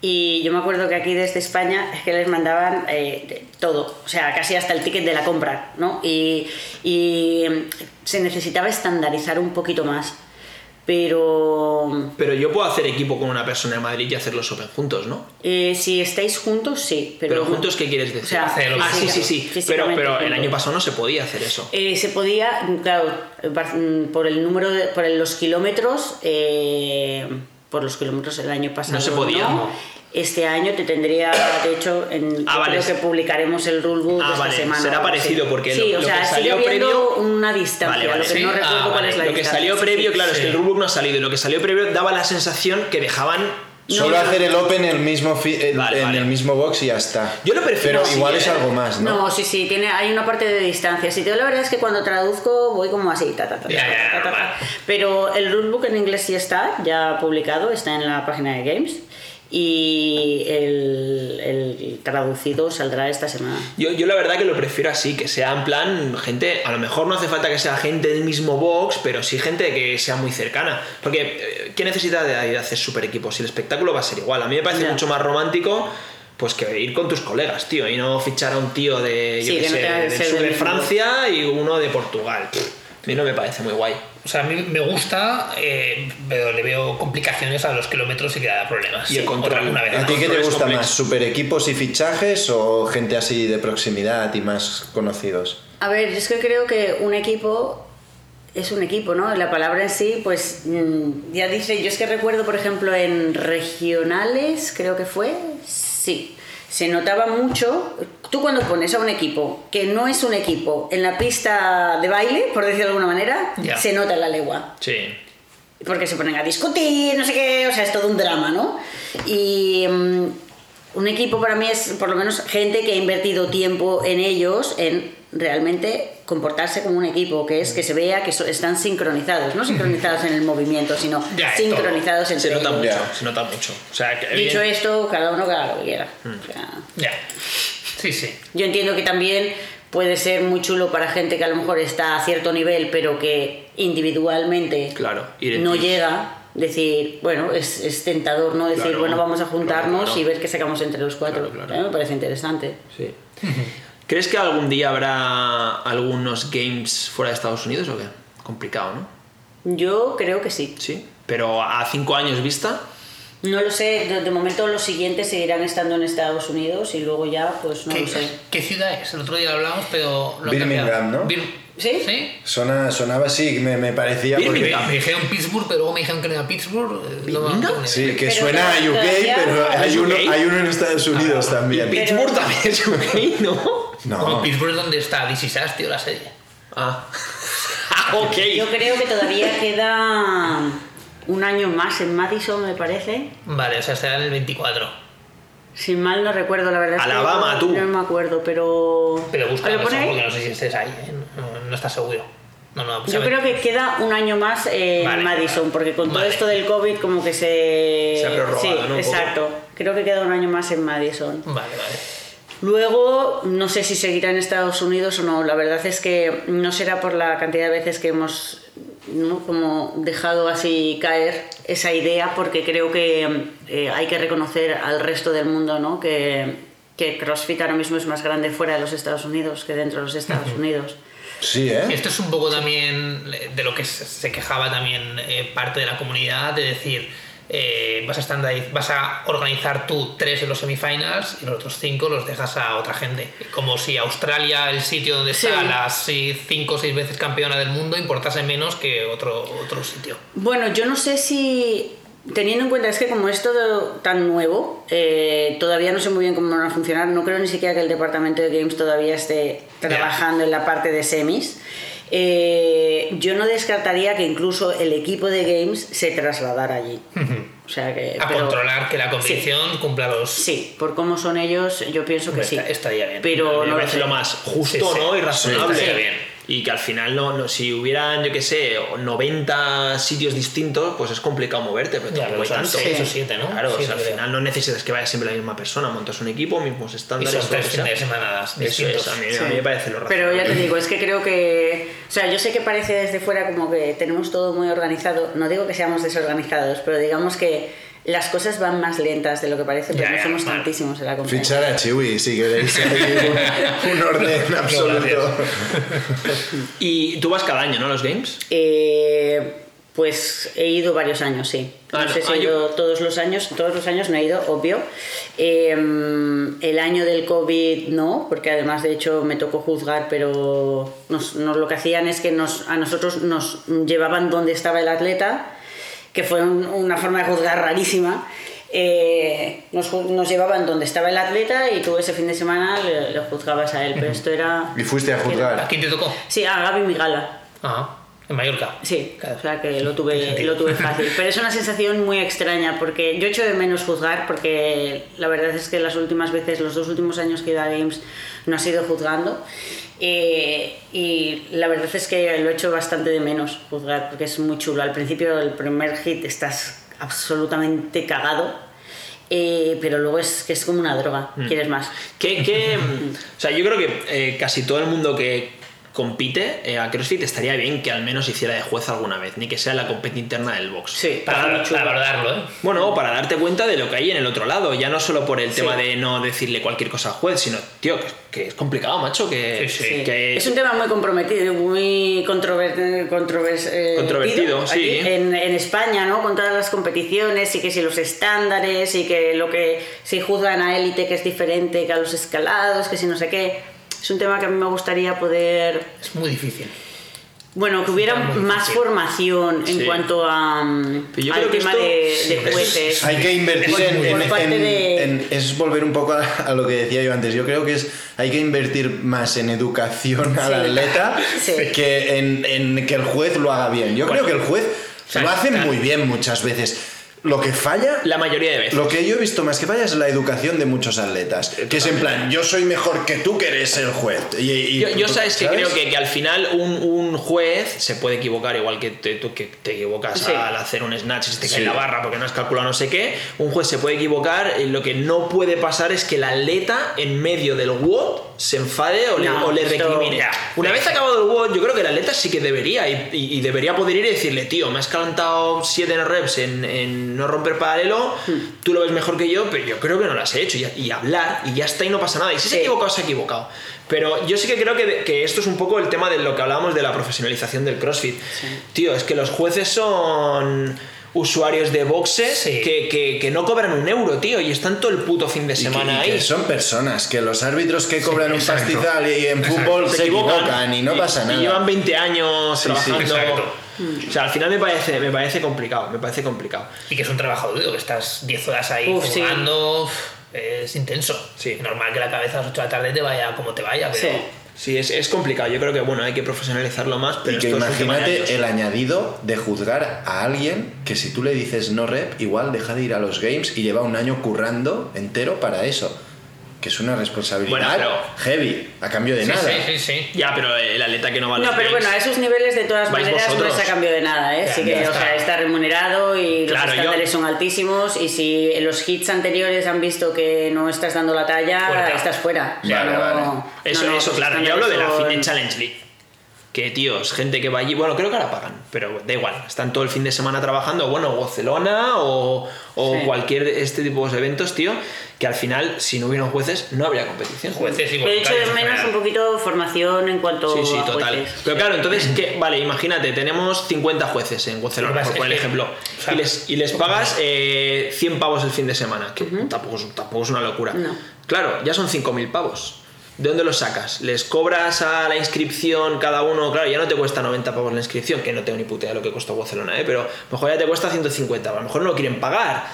Y yo me acuerdo que aquí desde España es que les mandaban eh, todo, o sea, casi hasta el ticket de la compra, ¿no? Y, y mm, se necesitaba estandarizar un poquito más. Pero Pero yo puedo hacer equipo con una persona en Madrid y hacer los Open juntos, ¿no? eh, si estáis juntos, sí. Pero, Pero, juntos, ¿qué quieres decir? O sea, ah, sí, sí, sí. Pero, pero el año pasado no se podía hacer eso. Eh, se podía, claro, mm, por el número, de, por los kilómetros, eh, por los kilómetros el año pasado. No se podía. Este año te tendría, de hecho, en, Ah, vale. creo que publicaremos el rulebook Ah, esta vale, semana. será parecido, así. porque sí, lo- o lo sea, que salió previo- una distancia, Vale, vale, lo que sí. no recuerdo Ah, cuál vale. es la Lo que distancia. salió Sí, previo, sí. claro, es que el Sí. rulebook no ha salido. Y lo que salió previo daba la sensación que dejaban. Solo No, hacer el Open en el mismo, fi- en, Vale, en vale. el mismo box y ya está. Yo lo prefiero Pero así, igual ¿eh? es algo más, ¿no? No, sí, sí, tiene, hay una parte de distancia. Si te digo la verdad es que cuando traduzco voy como así, ta, ta, ta, ta, ta, ta, ta. Pero el rulebook en inglés sí está, ya publicado, está en la página de Games. Y el, el traducido saldrá esta semana. Yo, yo la verdad que lo prefiero así, que sea en plan gente, a lo mejor no hace falta que sea gente del mismo box, pero sí gente que sea muy cercana. Porque, eh, ¿qué necesita de, de hacer super equipos? Si el espectáculo va a ser igual. A mí me parece Ya. mucho más romántico pues que ir con tus colegas, tío, y no fichar a un tío de, yo Sí, qué que no sé, del sur de. Francia y uno de Portugal. Pff, mí no me parece muy guay. O sea, a mí me gusta, eh, pero le veo complicaciones a los kilómetros y que da problemas. Y el control. otra- una vez ¿A ti qué te gusta más? ¿Super equipos y fichajes o gente así de proximidad y más conocidos? A ver, es que creo que un equipo es un equipo, ¿no? La palabra en sí, pues mm, ya dice, yo es que recuerdo, por ejemplo, en regionales, creo que fue, sí, se notaba mucho, tú cuando pones a un equipo que no es un equipo en la pista de baile, por decirlo de alguna manera, se nota la legua. Sí. Porque se ponen a discutir, no sé qué, o sea, es todo un drama, ¿no? Y mm, un equipo para mí es por lo menos gente que ha invertido tiempo en ellos, en realmente comportarse como un equipo, que es que se vea que so- están sincronizados, no sincronizados en el movimiento, sino <laughs> Ya, en sincronizados entre Se nota ellos. mucho, se nota mucho. O sea, que Dicho bien- esto, cada uno que haga lo que quiera. Mm. O sea, Ya. Sí, sí. yo entiendo que también puede ser muy chulo para gente que a lo mejor está a cierto nivel, pero que individualmente Claro, en no llega. Decir, bueno, es, es tentador, ¿no? Decir, Claro, bueno, vamos a juntarnos claro, claro. y ver qué sacamos entre los cuatro. Claro, claro. A mí me parece interesante. Sí. <laughs> ¿Crees que algún día habrá algunos games fuera de Estados Unidos o qué? Complicado, ¿no? Yo creo que sí. Sí. Pero a cinco años vista, No lo sé, de, de momento los siguientes seguirán estando en Estados Unidos y luego ya, pues no ¿Qué, lo sé. qué ciudad es? El otro día lo hablamos, pero lo Birmingham. ¿no? Bir- ¿Sí? ¿Sí? Sona, sonaba así, me, me parecía porque... Me, dijeron Pittsburgh, pero luego me dijeron que no era Pittsburgh. eh, no. Sí, que Pero suena a UK, pero ¿Es hay uno, hay uno en Estados Unidos también. Pittsburgh también es UK, ¿no? Como No, Pittsburgh es donde está This tío, la serie. Ah. <laughs> Ah, ok. Yo creo que todavía queda un año más en Madison, me parece. Vale, o sea, será en el 24. Si mal no recuerdo, la verdad. es que Alabama, no, tú. No me acuerdo, pero. Pero busca ¿Lo eso, porque no sé si estés ahí, ¿eh? no, no estás seguro. No, no, Yo creo que queda un año más en Vale, Madison, vale. porque con todo Vale. esto del COVID como que se... Se ha prorrogado, sí, ¿no? Exacto. Creo que queda un año más en Madison. Vale, vale. Luego, no sé si seguirá en Estados Unidos o no. La verdad es que no será por la cantidad de veces que hemos ¿no? como dejado así caer esa idea, porque creo que eh, hay que reconocer al resto del mundo ¿no? que, que CrossFit ahora mismo es más grande fuera de los Estados Unidos que dentro de los Estados Unidos. sí, Y ¿eh? esto es un poco también de lo que se- se quejaba también eh, parte de la comunidad, de decir, eh, vas, a estandariz- vas a organizar tú tres en los semifinals y los otros cinco los dejas a otra gente. Como si Australia, el sitio donde Sí. está la sí, cinco o seis veces campeona del mundo, importase menos que otro, otro sitio. Bueno, yo no sé si, teniendo en cuenta, es que como es todo tan nuevo, eh, todavía no sé muy bien cómo van a funcionar, no creo ni siquiera que el departamento de Games todavía esté trabajando en la parte de semis. Eh, yo no descartaría que incluso el equipo de Games se trasladara allí. O sea que... A pero- controlar que la competición cumpla los... Sí, por cómo son ellos, yo pienso que sí. está- estaría bien. Pero me no lo parece sé. lo más justo, Sí, sí. ¿no? Y Sí, razonable. estaría bien. Y que al final, no, no, si hubieran, yo qué sé, 90 sitios distintos, pues es complicado moverte, pero tampoco hay son tanto. seis o siete, ¿no? Claro, o sea, al final no necesitas que vaya siempre la misma persona, montas un equipo, mismos Y estándares. son lo tres fines de semana Eso es, a mí, a Sí. mí me parece lo Pero razonable. ya te digo, es que creo que. O sea, yo sé que parece desde fuera como que tenemos todo muy organizado. No digo que seamos desorganizados, pero digamos que las cosas van más lentas de lo que parece, pero Ya, no ya, somos vale. tantísimos en la compañía. Fichar a Chiwi si queréis un, <laughs> un orden absoluto. Y tú vas cada año, ¿no? A los games. Eh, pues he ido varios años, sí. Ah, no sé si ah, he yo- ido todos los años, todos los años no he ido, obvio. Eh, el año del COVID no, porque además de hecho me tocó juzgar, pero nos, nos- lo que hacían es que nos, a nosotros nos llevaban donde estaba el atleta, que fue un- una forma de juzgar rarísima. Eh, nos, nos llevaban donde estaba el atleta y tú ese fin de semana le, le juzgabas a él, pero esto era... Y fuiste a juzgar. ¿A quién te tocó? Sí, a Gaby Migala. Ah, en Mallorca. Sí, Claro. o sea que lo tuve, lo tuve fácil. Pero es una sensación muy extraña porque yo echo de menos juzgar porque la verdad es que las últimas veces, los dos últimos años que he ido a Games, no has ido juzgando. Eh, y la verdad es que lo echo bastante de menos juzgar porque es muy chulo. Al principio, el primer hit, estás absolutamente cagado. eh, pero luego es que es como una droga, Mm. quieres más. Que, que, <laughs> o sea, yo creo que eh, casi todo el mundo que compite eh, a CrossFit estaría bien que al menos hiciera de juez alguna vez, ni que sea la competición interna del box. Sí, Para, para valorarlo, ¿eh? Bueno, para darte cuenta de lo que hay en el otro lado, ya no solo por el Sí. tema de no decirle cualquier cosa al juez, sino, tío, que, que es complicado, macho, que, Sí, Sí. que Es un tema muy comprometido, muy controver- controver- eh, Controvertido, aquí, sí. En, en España, ¿no? Con todas las competiciones y que si los estándares y que lo que si juzgan a élite que es diferente que a los escalados, que si no sé qué. Es un tema que a mí me gustaría poder Es muy difícil. bueno, que hubiera más formación en Sí. cuanto a, mm, Pero al tema esto- de, sí, de es- jueces. Hay que invertir Por- en, por en- parte en- de- en- Es volver un poco a, a lo que decía yo antes. Yo creo que es hay que invertir más en educación al Sí. atleta Sí. que en, en que el juez lo haga bien. Yo creo que el juez sea, lo hace claro. muy bien muchas veces. Lo que falla la mayoría de veces. Lo que yo he visto más que falla es la educación de muchos atletas. Que es en plan, yo soy mejor que tú que eres el juez. Y, y- Yo, yo sabes que creo que, que al final un, un juez se puede equivocar, igual que te, tú que te equivocas Sí. al hacer un snatch y se te cae Sí. la barra porque no has calculado no sé qué. Un juez se puede equivocar, y lo que no puede pasar es que el atleta en medio del WOD se enfade o le, No, o le esto- recrimine. Una vez acabado el WOD, yo creo que el atleta sí que debería y, y- y debería poder ir y decirle, tío, me has calentado 7 reps en, en no romper paralelo, Hmm. tú lo ves mejor que yo, pero yo creo que no las he hecho. Y, y hablar, y ya está, y no pasa nada. Y si se ha equivocado, se ha equivocado. Pero yo sí que creo que, que esto es un poco el tema de lo que hablábamos de la profesionalización del CrossFit. Tío, es que los jueces son usuarios de boxes Sí. que, que- que no cobran un euro, tío, y están todo el puto fin de Y que- semana y que ahí. son personas, que los árbitros que cobran un exacto. pastizal y en Exacto. fútbol se equivocan y no pasa y nada. llevan 20 años Sí, sí. trabajando. Exacto. O sea, al final me parece, me parece complicado, me parece complicado. Y que es un trabajo duro, que estás 10 horas ahí Uf, sí. jugando. uf, Es intenso. Sí. Normal que la cabeza a las 8 de la tarde te vaya como te vaya, pero. Sí. Sí, es, es complicado. Yo creo que bueno, hay que profesionalizarlo más, pero Y que imagínate años. el añadido de juzgar a alguien que si tú le dices no rep, igual deja de ir a los games y lleva un año currando entero para eso. Que es una responsabilidad Bueno, pero- heavy, a cambio de Sí, nada. sí, sí, sí. Ya, pero el atleta que no va a los No, pero bueno, a esos niveles de todas maneras vosotros. no es a cambio de nada, ¿eh? Sí que, o sea, está remunerado y los yo- estándares son altísimos y si en los hits anteriores han visto que no estás dando la talla, Fuera. estás fuera. Vale, no, vale. Eso, no, eso, los claro. Yo hablo de la son- Challenge League. Que, tíos, gente que va allí, bueno, creo que ahora pagan, pero da igual, están todo el fin de semana trabajando, bueno, Barcelona o, o Sí. cualquier este tipo de eventos, tío, que al final, si no hubieran jueces, no habría competición. Jueces y He hecho de menos un poquito de formación en cuanto Sí, sí, a total. jueces. Pero claro, entonces, ¿qué? vale, imagínate, tenemos 50 jueces en Barcelona, que por poner que- ejemplo, o sea, y les, y les pagas eh, 100 pavos el fin de semana, que tampoco, es, tampoco es una locura. No. Claro, ya son 5.000 pavos. ¿De dónde los sacas? ¿Les cobras a la inscripción cada uno? Claro, ya no te cuesta 90 pavos la inscripción, que no tengo ni puta idea de lo que costó Barcelona, ¿eh? pero a lo mejor ya te cuesta 150, a lo mejor no lo quieren pagar.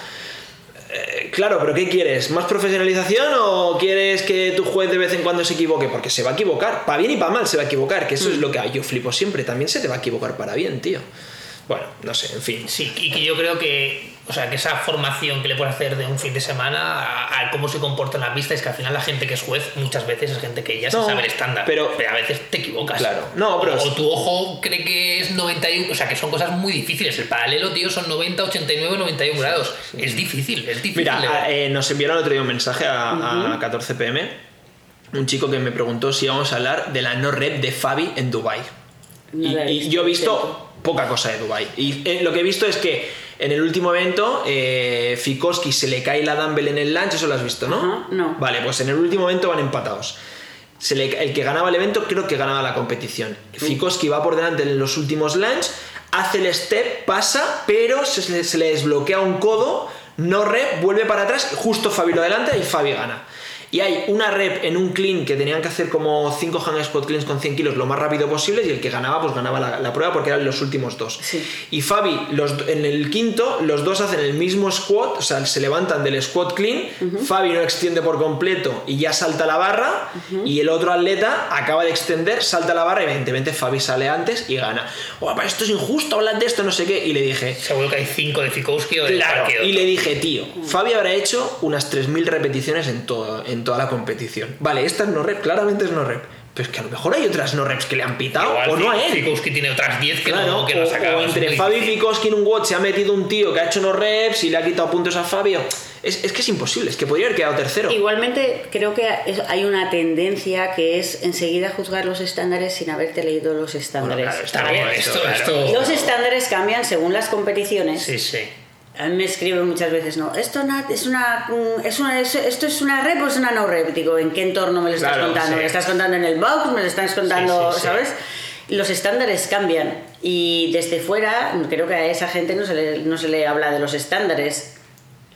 Eh, claro, pero ¿qué quieres? ¿Más profesionalización o quieres que tu juez de vez en cuando se equivoque? Porque se va a equivocar, para bien y para mal se va a equivocar, que eso es lo que yo flipo siempre, también se te va a equivocar para bien, tío. Bueno, no sé, en fin. Sí, y que yo creo que, o sea, que esa formación que le puedes hacer de un fin de semana a, a cómo se comporta en la pista es que al final la gente que es juez muchas veces es gente que ya se sabe el estándar, pero- a veces te equivocas. Claro. No, pero- o, o tu ojo cree que es 91, o sea, que son cosas muy difíciles. El paralelo, tío, son 90, 89, 91 grados. Es difícil, es difícil. Mira, eh, nos enviaron el otro día un mensaje a, a 14 pm, un chico que me preguntó si íbamos a hablar de la no red de Fabi en Dubai No y, yo he visto poca cosa de Dubai y eh, lo que he visto es que En el último evento, eh, Fikowski se le cae la dumbbell en el lunge, eso lo has visto, ¿no? Ajá, no. Vale, pues en el último evento van empatados. Se le- el que ganaba el evento creo que ganaba la competición. Fikowski va por delante en los últimos lunge, hace el step, pasa, pero se, le- se le desbloquea un codo, no rep, vuelve para atrás, justo Fabi lo adelanta y Fabi gana. Y hay una rep en un clean que tenían que hacer como 5 hang squat cleans con 100 kilos lo más rápido posible y el que ganaba pues ganaba la, la prueba porque eran los últimos dos. Sí. Y Fabi, los, en el quinto, los dos hacen el mismo squat, o sea, se levantan del squat clean, Fabi no extiende por completo y ya salta la barra, y el otro atleta acaba de extender, salta la barra y evidentemente Fabi sale antes y gana. Guapa, esto es injusto, hablan de esto, no sé qué. Y le dije, Seguro que hay 5 de Fikowski o de Claro, y le dije, tío, Fabi habrá hecho unas 3.000 repeticiones en, todo, en toda la competición. Vale, esta es no rep, claramente es no rep. Pero es que a lo mejor hay otras no reps que le han pitado, Igual o no a él. Fikowski tiene otras 10 que Claro, no, que no o, o entre Fabi y en un WOD se ha metido un tío que ha hecho unos reps y le ha quitado puntos a Fabio. Es, es que es imposible, es que podría haber quedado tercero. Igualmente, creo que hay una tendencia que es enseguida juzgar los estándares sin haberte leído los estándares. claro, Está bien, esto, esto, claro. esto... Los estándares cambian según las competiciones. Sí, sí. A mí me escriben muchas veces, no, esto es una, mm, es una es- esto es una rep o es una no rep. Digo, ¿en qué entorno me lo estás Claro, contando? sí. ¿Me lo estás contando en el box? ¿Me lo estás contando, sí, sí. sabes? Los estándares cambian y desde fuera creo que a esa gente no se le, no se le habla de los estándares.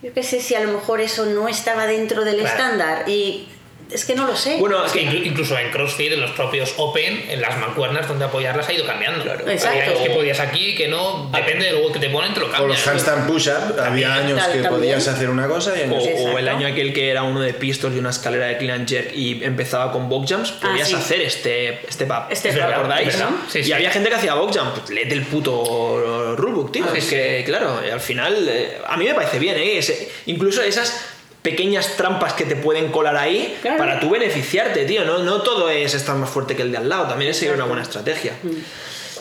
Yo qué sé si a lo mejor eso no estaba dentro del Claro. estándar y es que no lo sé. Bueno, Es que inclu- incluso en CrossFit, en los propios Open, en las mancuernas donde apoyarlas ha ido cambiando. Claro. Exacto. Había años que podías aquí, que no, depende de lo que te ponen, te lo O los handstand push-up, había años Tal- que también. podías hacer una cosa y O, años Sí, o el año aquel que era uno de pistols y una escalera de clean and jerk y empezaba con box jumps, podías Ah, sí. hacer este, este pub. Este ¿Os acordáis? Sí, y había gente que hacía box jump. Pues léete el puto rulebook, tío. Ah, es sí. que, claro, al final, eh, a mí me parece bien, ¿eh? Ese- incluso esas pequeñas trampas que te pueden colar ahí Claro. para tú beneficiarte, tío. No, no todo es estar más fuerte que el de al lado, también es una buena estrategia. Mm.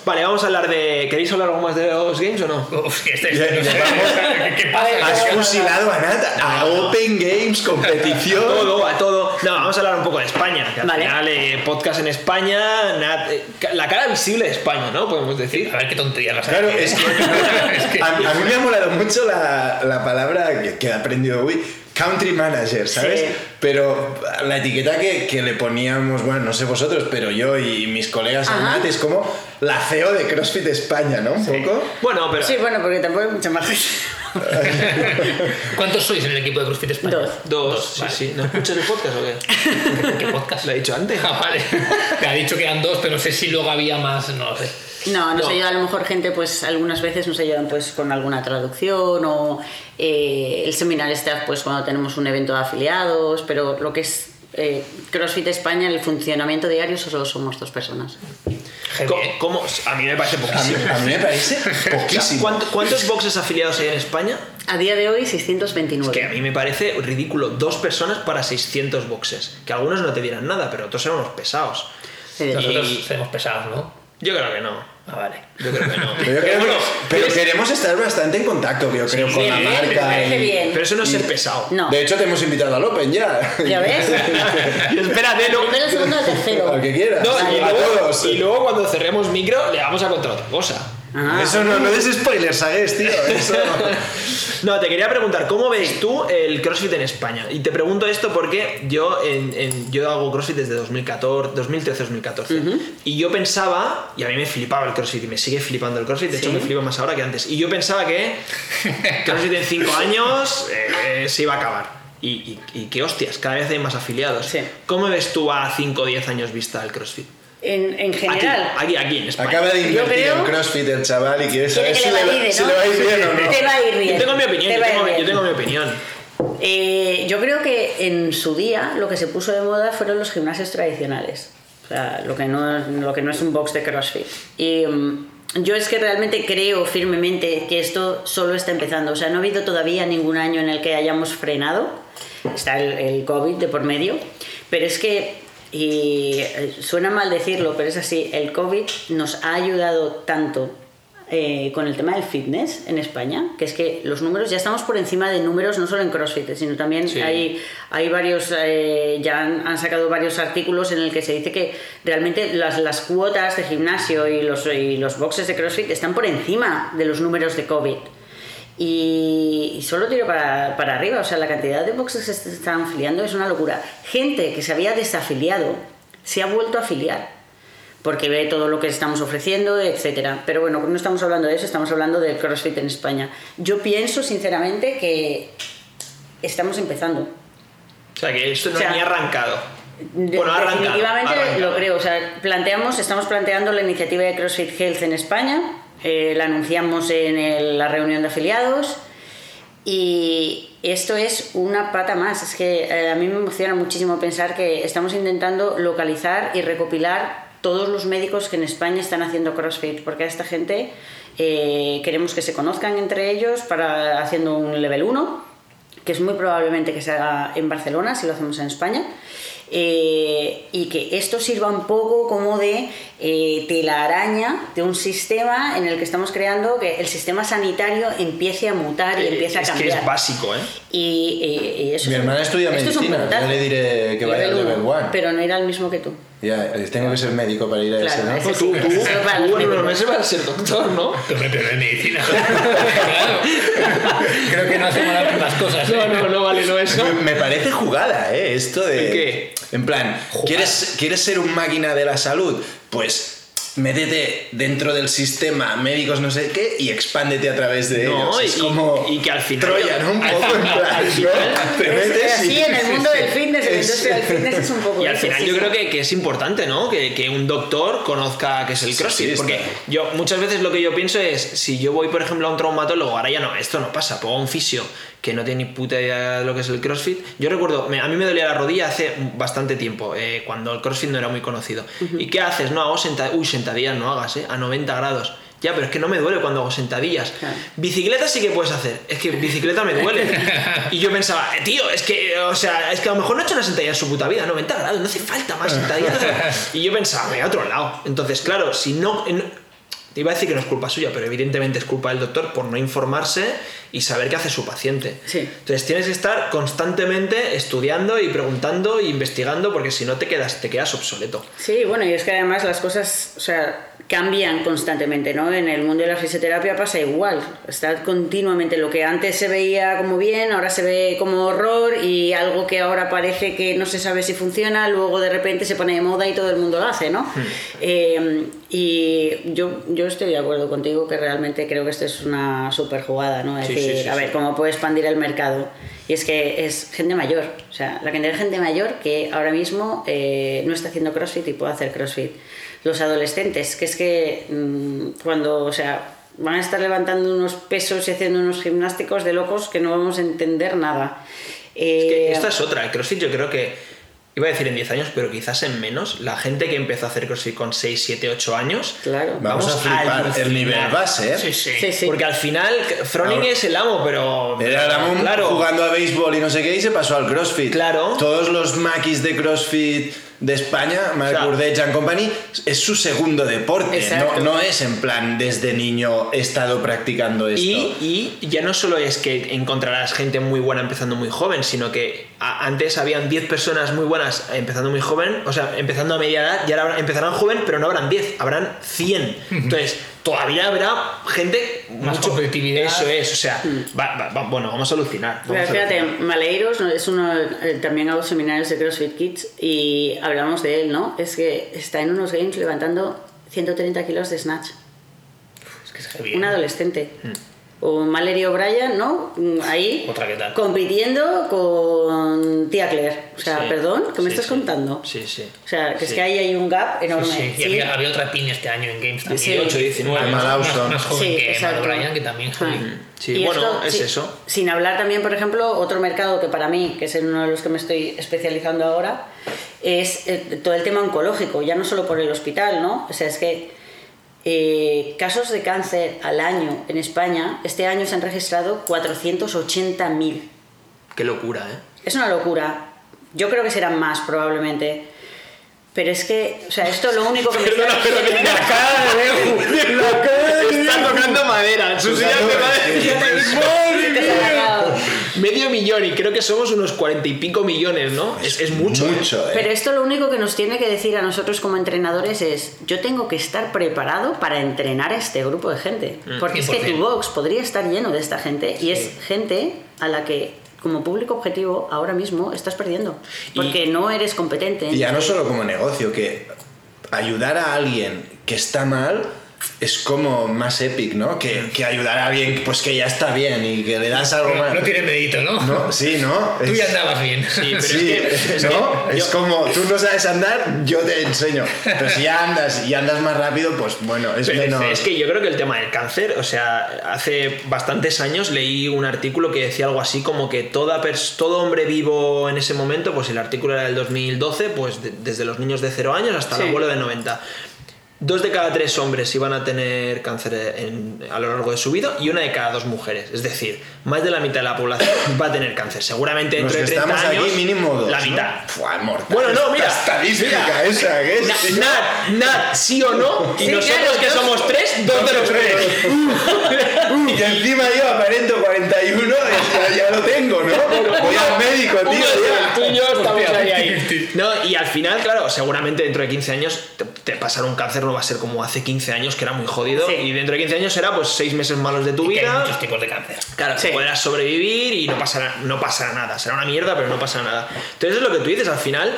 Vale, vamos a hablar de. ¿Queréis hablar algo más de los games o no? Uf, que este, Ya- no sé, ya ¿qué pasa? Has fusilado a Nat a Open Games, competición. todo, a todo. No, vamos a hablar un poco de España. Que al Vale. final, eh, podcast en España, Nat- eh, la cara visible de España, ¿no? Podemos decir. A ver qué tontería las Claro, es que, Es <laughs> que- a, a mí me ha molado mucho la, la palabra que, que he aprendido hoy, country manager, ¿sabes? Sí. Pero la etiqueta que, que le poníamos, bueno, no sé vosotros, pero yo y mis colegas Ajá. Es como la CEO de CrossFit España, ¿no? Un poco. Bueno, pero. Sí, bueno, porque tampoco hay mucha más gente. <laughs> ¿Cuántos sois en el equipo de CrossFit España? Dos. Dos, sí, vale. sí. ¿No escuchas el podcast o qué? <laughs> ¿Qué podcast? Lo he dicho antes. Ah, vale. <laughs> Me ha dicho que eran dos, pero no sé si luego había más, no lo sé. No, nos No. ayuda a lo mejor gente, pues algunas veces nos ayudan pues con alguna traducción o eh, el seminar staff pues cuando tenemos un evento de afiliados, pero lo que es eh, CrossFit España, el funcionamiento diario solo somos dos personas. ¿eh? ¿Cómo? A mí me parece A mí, poquísimo. a mí me parece <laughs> O sea, poquísimo. ¿cuánto- ¿Cuántos boxes afiliados hay en España? A día de hoy 629. Que a mí me parece ridículo. Dos personas para 600 boxes. Que algunos no te dirán nada, pero otros son unos pesados. Sí, Nosotros Y- seremos pesados, ¿no? Yo creo que no. Ah, vale. Yo creo que no. Pero, yo creo bueno, que- pero pero- queremos estar bastante en contacto, yo creo, con bien, la me marca. parece y- bien. pero eso no es ser pesado. No. De hecho, te hemos invitado al Open ya. ¿Ya ves? <laughs> <laughs> Y espérate, no. Primero, el segundo, el tercero. Al que quieras. No, y, a luego, todos. y luego cuando cerremos micro le vamos a contar otra cosa. Ah. Eso no, no des spoilers, ¿sabes, tío? Eso... <laughs> No, te quería preguntar, ¿cómo ves tú el CrossFit en España? Y te pregunto esto porque yo, en, en- yo hago CrossFit desde 2014, 2013-2014. Y yo pensaba, y a mí me flipaba el CrossFit y me sigue flipando el CrossFit, de hecho Sí. me flipa más ahora que antes. Y yo pensaba que <laughs> CrossFit en 5 años eh, se iba a acabar. Y, y, y que hostias, cada vez hay más afiliados. Sí. ¿Cómo ves tú a 5 o 10 años vista el CrossFit? En, en Aquí, general. aquí, aquí en España. Acaba de invertir creo- en CrossFit el chaval y quiere saber si le le, valide, si ¿no? le va a ir bien o no. Te va a ir bien. Yo tengo mi opinión, Te yo tengo, bien. yo tengo mi opinión. Eh, yo creo que en su día lo que se puso de moda fueron los gimnasios tradicionales. O sea, lo que no, lo que no es un box de CrossFit. Y mm, yo es que realmente creo firmemente que esto solo está empezando. O sea, no ha habido todavía ningún año en el que hayamos frenado. Está el, el COVID de por medio. Pero es que, y eh, suena mal decirlo, pero es así, el COVID nos ha ayudado tanto eh, con el tema del fitness en España, que es que los números, ya estamos por encima de números, no solo en CrossFit, sino también Sí. hay, hay varios, eh, ya han, han sacado varios artículos en el que se dice que realmente las, las cuotas de gimnasio y los, y los boxes de CrossFit están por encima de los números de COVID. Y, y solo tiro para, para arriba. O sea, la cantidad de boxes que se están afiliando es una locura. Gente que se había desafiliado se ha vuelto a afiliar porque ve todo lo que estamos ofreciendo, etcétera. Pero bueno, no estamos hablando de eso, estamos hablando del CrossFit en España. Yo pienso sinceramente que estamos empezando. O sea, que esto no O sea, ni ha arrancado. Bueno, ha arrancado, definitivamente arrancado. lo creo. O sea, planteamos, estamos planteando la iniciativa de CrossFit Health en España. Eh, la anunciamos en la reunión de afiliados. Y esto es una pata más. Es que eh, a mí me emociona muchísimo pensar que estamos intentando localizar y recopilar todos los médicos que en España están haciendo CrossFit, porque a esta gente eh, queremos que se conozcan entre ellos para haciendo un level 1, que es muy probablemente que se haga en Barcelona si lo hacemos en España. Eh, y que esto sirva un poco como de eh, telaraña de un sistema en el que estamos creando que el sistema sanitario empiece a mutar y Eh, empiece a es cambiar. que es básico, ¿eh? Y, y- y eso Mi es un- hermana estudia es medicina, puntazo. yo le diré que vaya al Level level uno, one. Pero no era el mismo que tú. Ya, tengo que ser médico para ir a Claro, ese, ¿no? ese Tú, tú, tú, en unos meses vas a ser doctor, ¿no? Pero me pero de medicina. claro. <laughs> Creo que no hacemos las cosas. No, ¿eh? no, no vale, no eso. Me, me parece jugada, ¿eh? Esto de... ¿El qué? En plan, ¿quieres, ¿quieres ser un máquina de la salud? Pues métete dentro del sistema médicos no sé qué y expándete a través de No, ellos. Es y- como y que al final- Troya, ¿no? Un poco en <laughs> plan, ¿no? Te metes Así y- en el mundo del fitness, en la industria del fitness es un poco <laughs> Y al final sí, yo sí. creo que, que es importante, ¿no? Que, que un doctor conozca qué es el Sí, CrossFit. sí, está. porque yo muchas veces lo que yo pienso es, si yo voy, por ejemplo, a un traumatólogo, ahora ya no, esto no pasa, pongo a un fisio que no tiene ni puta idea de lo que es el CrossFit. Yo recuerdo, me- a mí me dolía la rodilla hace bastante tiempo, eh, cuando el CrossFit no era muy conocido. ¿Y qué haces? No, hago sentadillas. Uy, sentadillas no hagas, ¿eh? A 90 grados. Ya, pero es que no me duele cuando hago sentadillas. Claro. Bicicleta sí que puedes hacer. Es que bicicleta me duele. <laughs> y yo pensaba, eh, tío, es que, o sea, es que a lo mejor no ha hecho una sentadilla en su puta vida, 90 grados, no hace falta más sentadillas. <laughs> y yo pensaba, voy a otro lado. Entonces, claro, si no. Te iba a decir que no es culpa suya, pero evidentemente es culpa del doctor por no informarse y saber qué hace su paciente. Sí. Entonces tienes que estar constantemente estudiando y preguntando e investigando porque si no te quedas, te quedas obsoleto. Sí, bueno, y es que además las cosas, o sea, cambian constantemente, ¿no? En el mundo de la fisioterapia pasa igual. Está continuamente lo que antes se veía como bien, ahora se ve como horror y algo que ahora parece que no se sabe si funciona, luego de repente se pone de moda y todo el mundo lo hace, ¿no? Eh, y yo, yo estoy de acuerdo contigo que realmente creo que esto es una super jugada, ¿no? Es Sí, decir, sí, sí, a ver, cómo puede expandir el mercado. Y es que es gente mayor, o sea, la cantidad de gente mayor que ahora mismo eh, no está haciendo CrossFit y puede hacer CrossFit. Los adolescentes, que es que mm, cuando, o sea, van a estar levantando unos pesos y haciendo unos gimnásticos de locos que no vamos a entender nada. Es que Eh, esta es otra. El CrossFit yo creo que, iba a decir en 10 años, pero quizás en menos. La gente que empezó a hacer CrossFit con 6, 7, 8 años. Claro. Vamos, Vamos a flipar. El nivel base, ¿eh? Sí, sí. Sí, sí. Porque al final, Froning Ahora- es el amo, pero. Era Ramón claro. jugando a béisbol y no sé qué y se pasó al CrossFit. Claro. Todos los maquis de CrossFit de España, Mark O sea, and Company, es su segundo deporte. No, no es en plan desde niño he estado practicando esto. Y, y ya no solo es que encontrarás gente muy buena empezando muy joven, sino que antes habían 10 personas muy buenas empezando muy joven, o sea, empezando a media edad, y ahora habrá- empezarán joven, pero no habrán 10, habrán 100. <laughs> Entonces, todavía habrá gente Más competitividad. Eso es, o sea, va- va- va- bueno, vamos a alucinar. Pero vamos a fíjate, alucinar. Maleiros es uno, eh, también hago seminarios de CrossFit Kids y hablamos de él, ¿no? Es que está en unos games levantando 130 kilos de snatch. Es que es heavy. Un adolescente. O Mallory O'Brien, ¿no? Mm, Ahí. Otra que tal. Compitiendo con tía Claire. O sea, Sí, perdón, ¿qué me sí, estás sí. contando? Sí, sí. O sea, que es Sí. que ahí hay un gap Sí, enorme. sí. Y Sí. había, había otra pin este año en Games también. Sí. 18, 19. Emma más, más joven Sí, que Bryan, que también joven. Sí, Y bueno, es sí, eso. Sin hablar también, por ejemplo, otro mercado que para mí, que es en uno de los que me estoy especializando ahora, es eh, todo el tema oncológico, ya no solo por el hospital, ¿no? O sea, es que eh, casos de cáncer al año en España, este año se han registrado 480.000. Qué locura, ¿eh? Es una locura. Yo creo que serán más, probablemente. Pero es que, o sea, esto lo único que me Perdona, está pero que diciendo- la cara de Deju. <laughs> La cara de Está tocando madera. Su silla de madera. Medio millón y creo que somos unos cuarenta y pico millones, ¿no? Es, es mucho. ¿eh? Mucho, ¿eh? Pero esto lo único que nos tiene que decir a nosotros como entrenadores es, yo tengo que estar preparado para entrenar a este grupo de gente. Mm. Porque es que 100%. tu box podría estar lleno de esta gente y es gente a la que como público objetivo ahora mismo estás perdiendo. Porque no eres competente. Y ya no solo como negocio, que ayudar a alguien que está mal es como más epic, ¿no? Que, que ayudar a alguien pues que ya está bien y que le das algo más. No tiene mérito, ¿no? No, sí, ¿no? Tú ya andabas bien. Sí, pero Sí, es que, es ¿no? que es como, tú no sabes andar, yo te enseño. Pero si ya andas y andas más rápido, pues bueno, es Pero menos... Es que yo creo que el tema del cáncer, o sea, hace bastantes años leí un artículo que decía algo así como que toda todo hombre vivo en ese momento, pues el artículo era del 2012, pues de- desde los niños de 0 años hasta Sí. el abuelo de 90. Dos de cada tres hombres iban a tener cáncer en- a lo largo de su vida y una de cada dos mujeres. Es decir, más de la mitad de la población va a tener cáncer. Seguramente Los dentro que de 30 estamos años. aquí mínimo dos, La ¿no? mitad. Fua, mortal. Bueno, no, mira. Esta estadística mira. esa, que es... Na- Nat, Nat, sí o no. Y Sí, nosotros claro, que somos tres, dos de los tres. <laughs> y encima yo aparento 41, ya, ya lo tengo, ¿no? Voy al médico, tío. ya. tú y yo estamos ahí, ahí. No, y al final, claro, seguramente dentro de 15 años te, te pasar un cáncer no va a ser como hace 15 años, que era muy jodido. Sí. Y dentro de 15 años será pues 6 meses malos de tu Que hay vida. muchos tipos de cáncer. Claro, Sí. podrás sobrevivir y no pasará, no pasará nada. Será una mierda, pero no pasará nada. Entonces es lo que tú dices, al final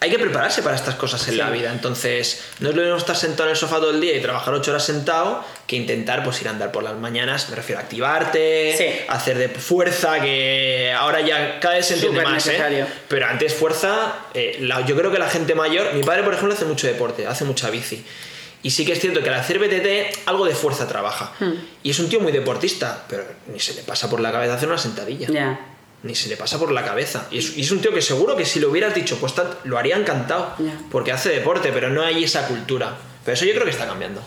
hay que prepararse para estas cosas en la vida. Entonces, no es lo mismo estar sentado en el sofá todo el día y trabajar 8 horas sentado que intentar pues ir a andar por las mañanas. Me refiero a activarte, Sí. hacer de fuerza, que ahora ya cada vez se entiende Súper más, ¿eh? Pero antes fuerza, eh, la- yo creo que la gente mayor, mi padre por ejemplo hace mucho deporte, hace mucha bici. Y sí que es cierto que al hacer BTT algo de fuerza trabaja. Hmm. Y es un tío muy deportista, pero ni se le pasa por la cabeza hacer una sentadilla. Ni se le pasa por la cabeza. Y es, y es un tío que seguro que si lo hubieras dicho, pues lo haría encantado. Porque hace deporte, pero no hay esa cultura. Pero eso yo creo que está cambiando.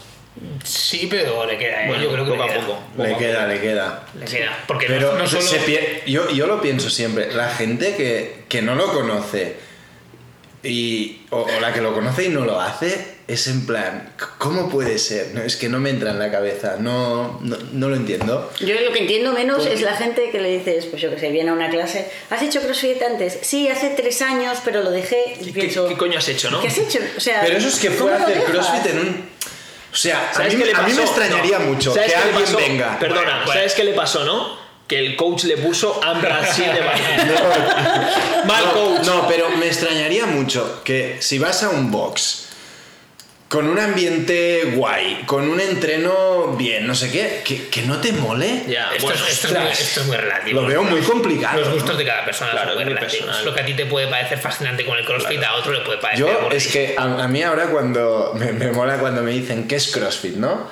Sí, pero le queda, ¿eh? Bueno, yo creo que poco le a queda. poco. Le queda, le queda. Le queda. Porque Pero no, no solo... se pie- yo, yo lo pienso siempre, la gente que, que no lo conoce y, o, o la que lo conoce y no lo hace, es en plan, ¿cómo puede ser? No, es que no me entra en la cabeza, no, no, no lo entiendo. Yo lo que entiendo menos Porque- es la gente que le dices, pues yo que sé, viene a una clase, ¿has hecho CrossFit antes? Sí, hace tres años, pero lo dejé y ¿Qué, pienso, qué coño has hecho, no? ¿qué has hecho? O sea, Pero eso es que fue ¿cómo a lo hacer? CrossFit en un... O sea, a ¿Sabes mí, qué le a mí me extrañaría No. mucho ¿Sabes que alguien pasó? venga. Perdona, Bueno, bueno. ¿sabes qué le pasó, no? Que el coach le puso Ambrasil de <laughs> Mal coach. No, pero me extrañaría mucho que si vas a un box con un ambiente guay, con un entreno bien, no sé qué, que, que no te mole. Ya, Esto, bueno, es, esto, es muy, ostras. esto es muy relativo. Lo veo muy complicado. Los ¿no? gustos de cada persona Claro, son muy relativos. Lo que a ti te puede parecer fascinante con el CrossFit, a otro le puede parecer Yo aburrido. es que a, a mí ahora cuando me, me mola cuando me dicen qué es CrossFit, ¿no?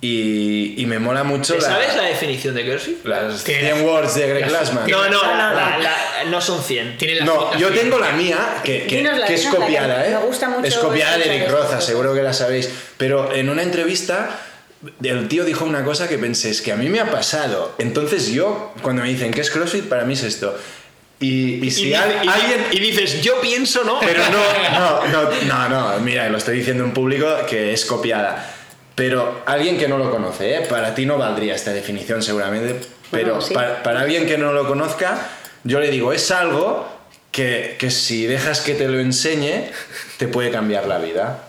Y, y me mola mucho ¿Te la- ¿Sabes la definición de CrossFit? las Tiene- 100 words de Greg las- Glassman. No, no, No, la- no, la- no. la- no son 100. Tiene No, yo tengo la mía, que, que- que es copiada, que ¿eh? me gusta mucho es copiada de Eric Roza, seguro que la sabéis. Pero en una entrevista, el tío dijo una cosa que pensé, es que a mí me ha pasado. Entonces yo, cuando me dicen, ¿qué es CrossFit? Para mí es esto. Y, y si y, al- dice- y- alguien... y dices, yo pienso, ¿no? Pero no, no, no, no, no, mira, lo estoy diciendo en público que es copiada. Pero alguien que no lo conoce, ¿eh? para ti no valdría esta definición seguramente, pero Bueno, sí. para, para alguien que no lo conozca, yo le digo, es algo que, que si dejas que te lo enseñe, te puede cambiar la vida.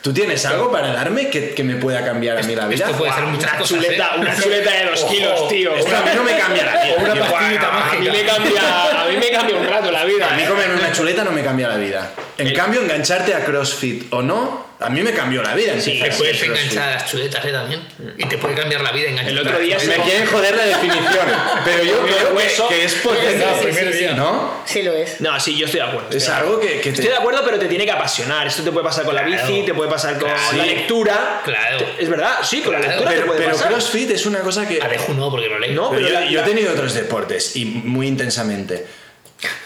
¿Tú tienes algo para darme que, que me pueda cambiar a mí la vida? Esto puede ser muchas una cosas. chuleta, ¿eh? una chuleta de dos Ojo, kilos, tío. Esto a mí no me cambia la vida. Una tío. pastillita a mí mágica. me cambia, a mí me cambia un rato la vida. A mí ¿eh? comer una chuleta no me cambia la vida. En El- cambio, engancharte a CrossFit o no, a mí me cambió la vida. Sí, te a puedes enganchar a las chuletas ¿eh? también. Y te puede cambiar la vida engancharte. El otro día Me quieren joder la definición, pero yo creo que, hueso. que es potente, No, primer día. ¿no? Sí lo es. No, sí, yo estoy de acuerdo. Es estoy de algo que, que te... Estoy de acuerdo, pero te tiene que apasionar. Esto te puede pasar con la Claro. bici, te puede pasar con Claro. la lectura. Claro. Te- Es verdad, sí, con la Claro. lectura te Pero, puede pero pasar. CrossFit es una cosa que... A Deju no, porque lo leí. No, Pero pero yo, la- yo he la- tenido otros deportes y muy intensamente.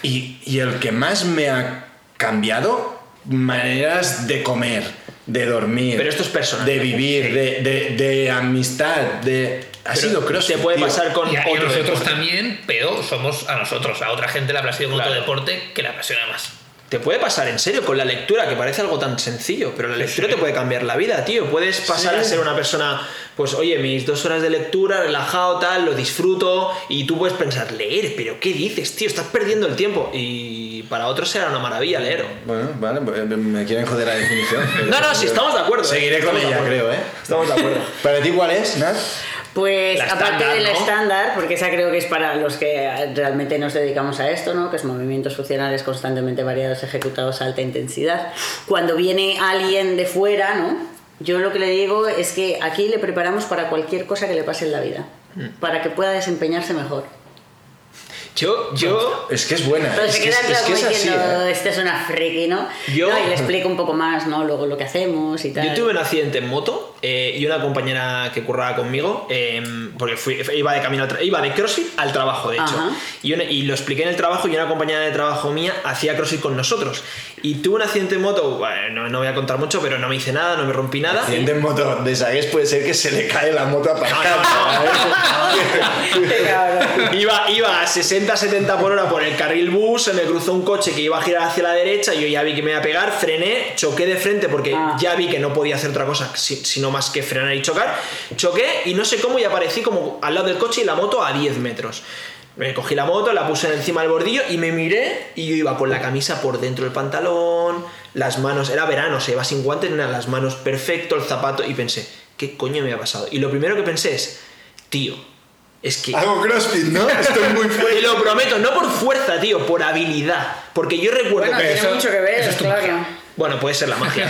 Y, y el que más me ha cambiado, maneras de comer, de dormir, Pero esto es personal. de vivir, de, de- de amistad, de... Ha Pero sido CrossFit. Te puede tío. pasar con Y a, y a otro nosotros deporte. también, pero somos a nosotros. A otra gente le apasiona con Claro. otro deporte que le apasiona más. te puede pasar en serio con la lectura, que parece algo tan sencillo, pero la lectura te puede cambiar la vida, tío. Puedes pasar a ser una persona, pues oye, mis dos horas de lectura, relajado, tal, lo disfruto, y tú puedes pensar, leer, pero ¿qué dices, tío? Estás perdiendo el tiempo. Y para otros será una maravilla leer. Bueno, vale, pues, me quieren joder la definición. <laughs> No, no, sí, estamos de acuerdo. Seguiré Estamos con ella, creo, ¿eh? Estamos de acuerdo. <laughs> ¿Para ti cuál es, Nat? Pues La aparte estándar, del ¿no? estándar, porque esa creo que es para los que realmente nos dedicamos a esto, ¿no? que es movimientos funcionales constantemente variados ejecutados a alta intensidad. Cuando viene alguien de fuera, ¿no? yo lo que le digo es que aquí le preparamos para cualquier cosa que le pase en la vida, Mm. para que pueda desempeñarse mejor. Yo, yo, Es que es buena. Pero es se que queda es, claro es que es así, ¿eh? este es una friki, ¿no? Yo- No, Y le explico un poco más, ¿no? Luego lo que hacemos y tal. Yo tuve un accidente en moto eh, y una compañera que curraba conmigo, eh, porque fui- iba de camino al tra- iba de CrossFit al trabajo, de hecho. Y, una- y lo expliqué en el trabajo y una compañera de trabajo mía hacía CrossFit con nosotros. Y tuve un accidente en moto, bueno, no, voy a contar mucho, pero no me hice nada, no me rompí nada. Accidente en moto de Sagues puede ser que se le cae la moto aparcada. Qué cabrón. Iba, iba a 60-70 por hora por el carril bus, se me cruzó un coche que iba a girar hacia la derecha, yo ya vi que me iba a pegar, frené, choqué de frente porque Ah. ya vi que no podía hacer otra cosa si- sino más que frenar y chocar. Choqué y no sé cómo y aparecí como al lado del coche y la moto a 10 metros. Me cogí la moto, la puse encima del bordillo y me miré y yo iba con la camisa por dentro del pantalón, las manos, era verano, se iba sin guantes, nada, las manos perfecto, el zapato y pensé, ¿qué coño me ha pasado? Y lo primero que pensé es, tío, es que... Hago crossfit, ¿no? Estoy muy <laughs> Te fuerte. lo prometo, no por fuerza, tío, por habilidad. Porque yo recuerdo Bueno, que. tiene eso- mucho que ver, eso es tu claro. magia. Bueno, puede ser la magia.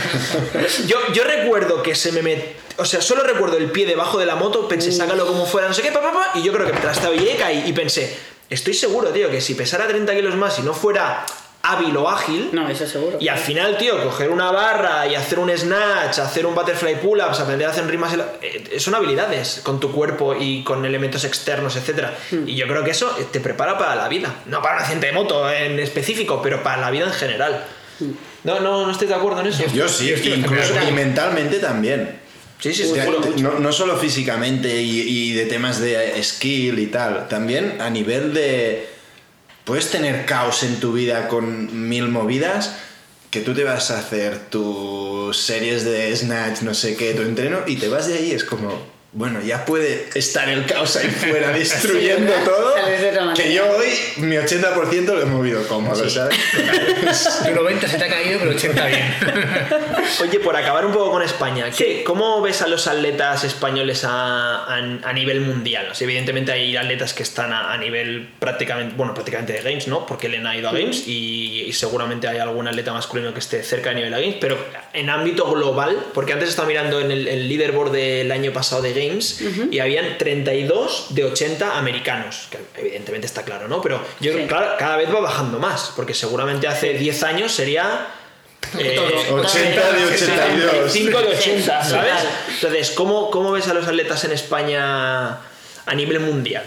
yo, yo recuerdo que se me met... O sea, solo recuerdo el pie debajo de la moto, pensé, sácalo como fuera, no sé qué, papá, y yo creo que trastabillé y caí. Y pensé, estoy seguro, tío, que si pesara 30 kilos más y no fuera hábil o ágil. No, eso seguro. Y al final, tío, coger una barra y hacer un snatch, hacer un butterfly pull-ups, aprender a hacer rimas, eh, son habilidades con tu cuerpo y con elementos externos, etc. Y yo creo que eso te prepara para la vida. No para un accidente de moto en específico, pero para la vida en general. No, no, no estoy de acuerdo en eso. Yo sí, Yo estoy incluso y mentalmente también. Sí, sí, te- no, no solo físicamente y, y de temas de skill y tal, también a nivel de... Puedes tener caos en tu vida con mil movidas, que tú te vas a hacer tus series de snatch, no sé qué, tu entreno, y te vas de ahí, es como... Bueno, ya puede estar el caos ahí fuera <laughs> destruyendo ¿verdad? todo. Que yo hoy mi 80% lo he movido cómodo, ¿sabes? <laughs> Tu 90 se te ha caído, pero 80 bien. <laughs> Oye, por acabar un poco con España, ¿qué- Sí. ¿cómo ves a los atletas españoles a, a- a nivel mundial? O sea, evidentemente hay atletas que están a, a nivel prácticamente, bueno, prácticamente de Games, ¿no? Porque Elena ha ido a Games y, y seguramente hay algún atleta masculino que esté cerca de nivel de Games, pero en ámbito global, porque antes estaba mirando en el, el leaderboard del año pasado de Games y habían 32 de 80 americanos, que evidentemente está claro, ¿no? Pero yo creo Sí. que cada, vez va bajando más, porque seguramente hace 10 años sería... <laughs> eh, Todos. 80 de 82. 5 de 80, Sí, ¿sabes? Entonces, ¿cómo, ¿cómo ves a los atletas en España a nivel mundial?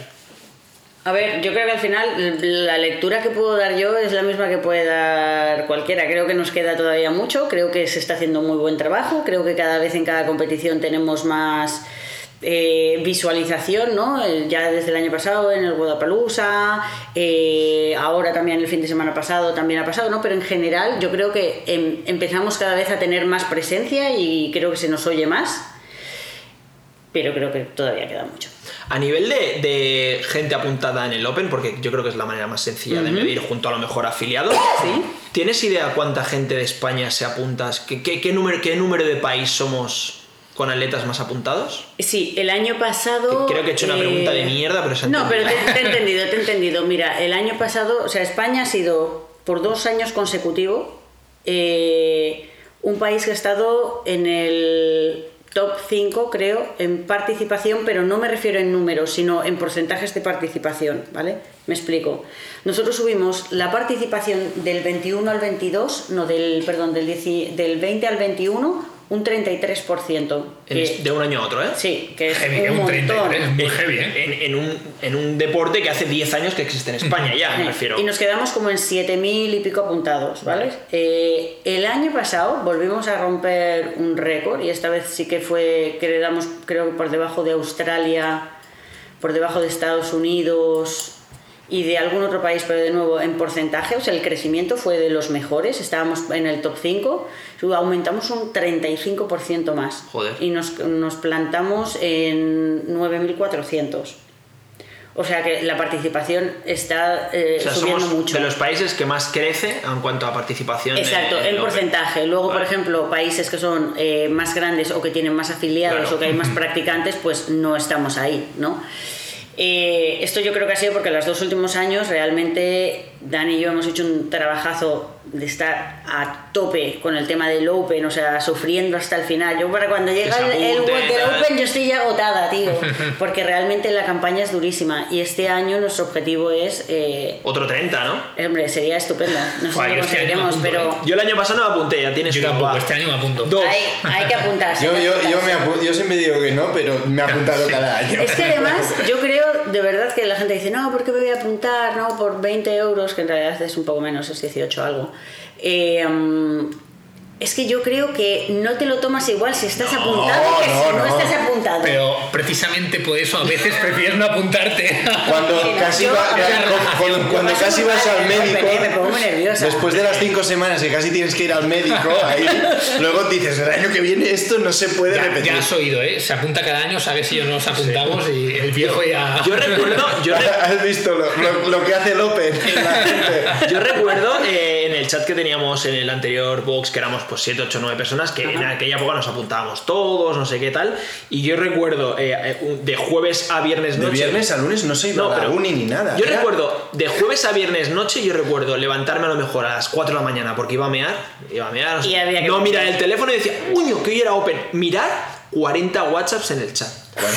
A ver, yo creo que al final la lectura que puedo dar yo es la misma que puede dar cualquiera. Creo que nos queda todavía mucho, creo que se está haciendo muy buen trabajo, creo que cada vez en cada competición tenemos más eh, visualización, ¿no? Eh, Ya desde el año pasado en el Guadalajara, ahora también el fin de semana pasado también ha pasado, ¿no? Pero en general yo creo que em, empezamos cada vez a tener más presencia y creo que se nos oye más, pero creo que todavía queda mucho. A nivel de, de gente apuntada en el Open, porque yo creo que es la manera más sencilla de medir junto a lo mejor afiliados, Sí. ¿tienes idea cuánta gente de España se apunta? ¿Qué, qué, qué número, ¿Qué número de país somos con atletas más apuntados? Sí, el año pasado. Creo que he hecho una eh, pregunta de mierda, pero se No, pero entendido. te, te he <laughs> entendido, te he entendido. Mira, el año pasado, o sea, España ha sido por dos años consecutivos eh, un país que ha estado en el top 5, creo, en participación, pero no me refiero en números, sino en porcentajes de participación, ¿vale? Me explico. Nosotros subimos la participación del 21 al 22, no, del, perdón, del, 10 del 20 al 21, un 33%. En que- de un año a otro, ¿eh? Sí, que es Heavy, un un montón. 33, muy En, heavy, ¿eh? en- en un, en un deporte que hace 10 años que existe en España ya, me refiero. Y nos quedamos como en 7.000 y pico apuntados, ¿vale? Eh, el año pasado volvimos a romper un récord y esta vez sí que fue, quedamos creo que por debajo de Australia, por debajo de Estados Unidos y de algún otro país, pero de nuevo en porcentaje, o sea, el crecimiento fue de los mejores, estábamos en el top 5, aumentamos un 35% más. Joder. Y nos, nos plantamos en 9.400. O sea que la participación está eh, O sea, subiendo somos mucho. de los países que más crece en cuanto a participación. Exacto, en Open. porcentaje. Luego, por ejemplo, países que son eh, más grandes o que tienen más afiliados Claro. o que hay más practicantes, pues no estamos ahí, ¿no? Eh, esto yo creo que ha sido porque los dos últimos años realmente Dani y yo hemos hecho un trabajazo de estar a tope con el tema del Open, o sea, sufriendo hasta el final. Yo para cuando llega el, el World del. Open yo estoy ya agotada, tío, <laughs> porque realmente la campaña es durísima y este año nuestro objetivo es... eh, Otro 30, ¿no? Hombre, sería estupendo. No sé este conseguiremos, apunto, pero Yo el año pasado no me apunté, ya tienes Yo tampoco, este año me apunto. Dos. hay, hay que apuntarse. Yo, yo, yo, me apu- yo siempre digo que no, pero me he apuntado cada año. Es que además, <laughs> yo creo de verdad que la gente dice, no, ¿por qué me voy a apuntar? No, por 20 euros, que en realidad es un poco menos, es 18 algo. Eh, es que yo creo que no te lo tomas igual si estás apuntado que no, si no, no. estás apuntado. Pero precisamente por eso a veces prefieres no apuntarte. Cuando Mira, casi, yo- va- cuando, casi vas al médico. Me pongo muy nerviosa. después de las cinco semanas que casi tienes que ir al médico, <laughs> ahí, luego dices, el año que viene esto no se puede Ya, repetir. ya has oído, ¿eh? Se apunta cada año, sabes si yo no nos apuntamos y el viejo ya. Yo recuerdo, yo, re- <laughs> ¿Has visto lo, lo- lo que hace? La gente. yo recuerdo eh, en el chat que teníamos en el anterior box, que éramos pues 7, 8, 9 personas, que en aquella época nos apuntábamos todos, no sé qué tal. Y yo recuerdo eh, eh, de jueves a viernes De noche. viernes a lunes no se iba No, a la pero uni ni nada. Yo Era- recuerdo, de jueves a viernes noche, yo recuerdo levantarme a lo mejor a las 4 de la mañana porque iba a mear, iba a mear, no sé, Y había que no apuntar. mirar el teléfono y decía, uño, que hoy era open. Mirar 40 WhatsApps en el chat.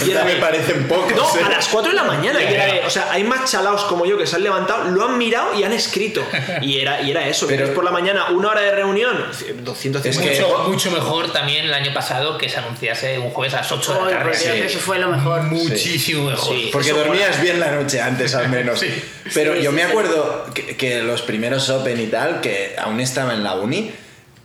Y era me parecen pocos. No, ¿eh? a las 4 de la mañana. Ya, y era de- o sea, hay más chalaos como yo que se han levantado, lo han mirado y han escrito. Y era, y era eso. Pero- Pero por la mañana, una hora de reunión, 250 Es que- Mucho, mucho mejor también el año pasado que se anunciase un jueves a las 8 de la tarde. Dios, sí. eso fue lo mejor. Muchísimo mejor. Sí. Porque dormías bien la noche antes al menos. <laughs> Sí. Pero Sí, yo sí, me sí. acuerdo que, que los primeros Open y tal, que aún estaba en la uni,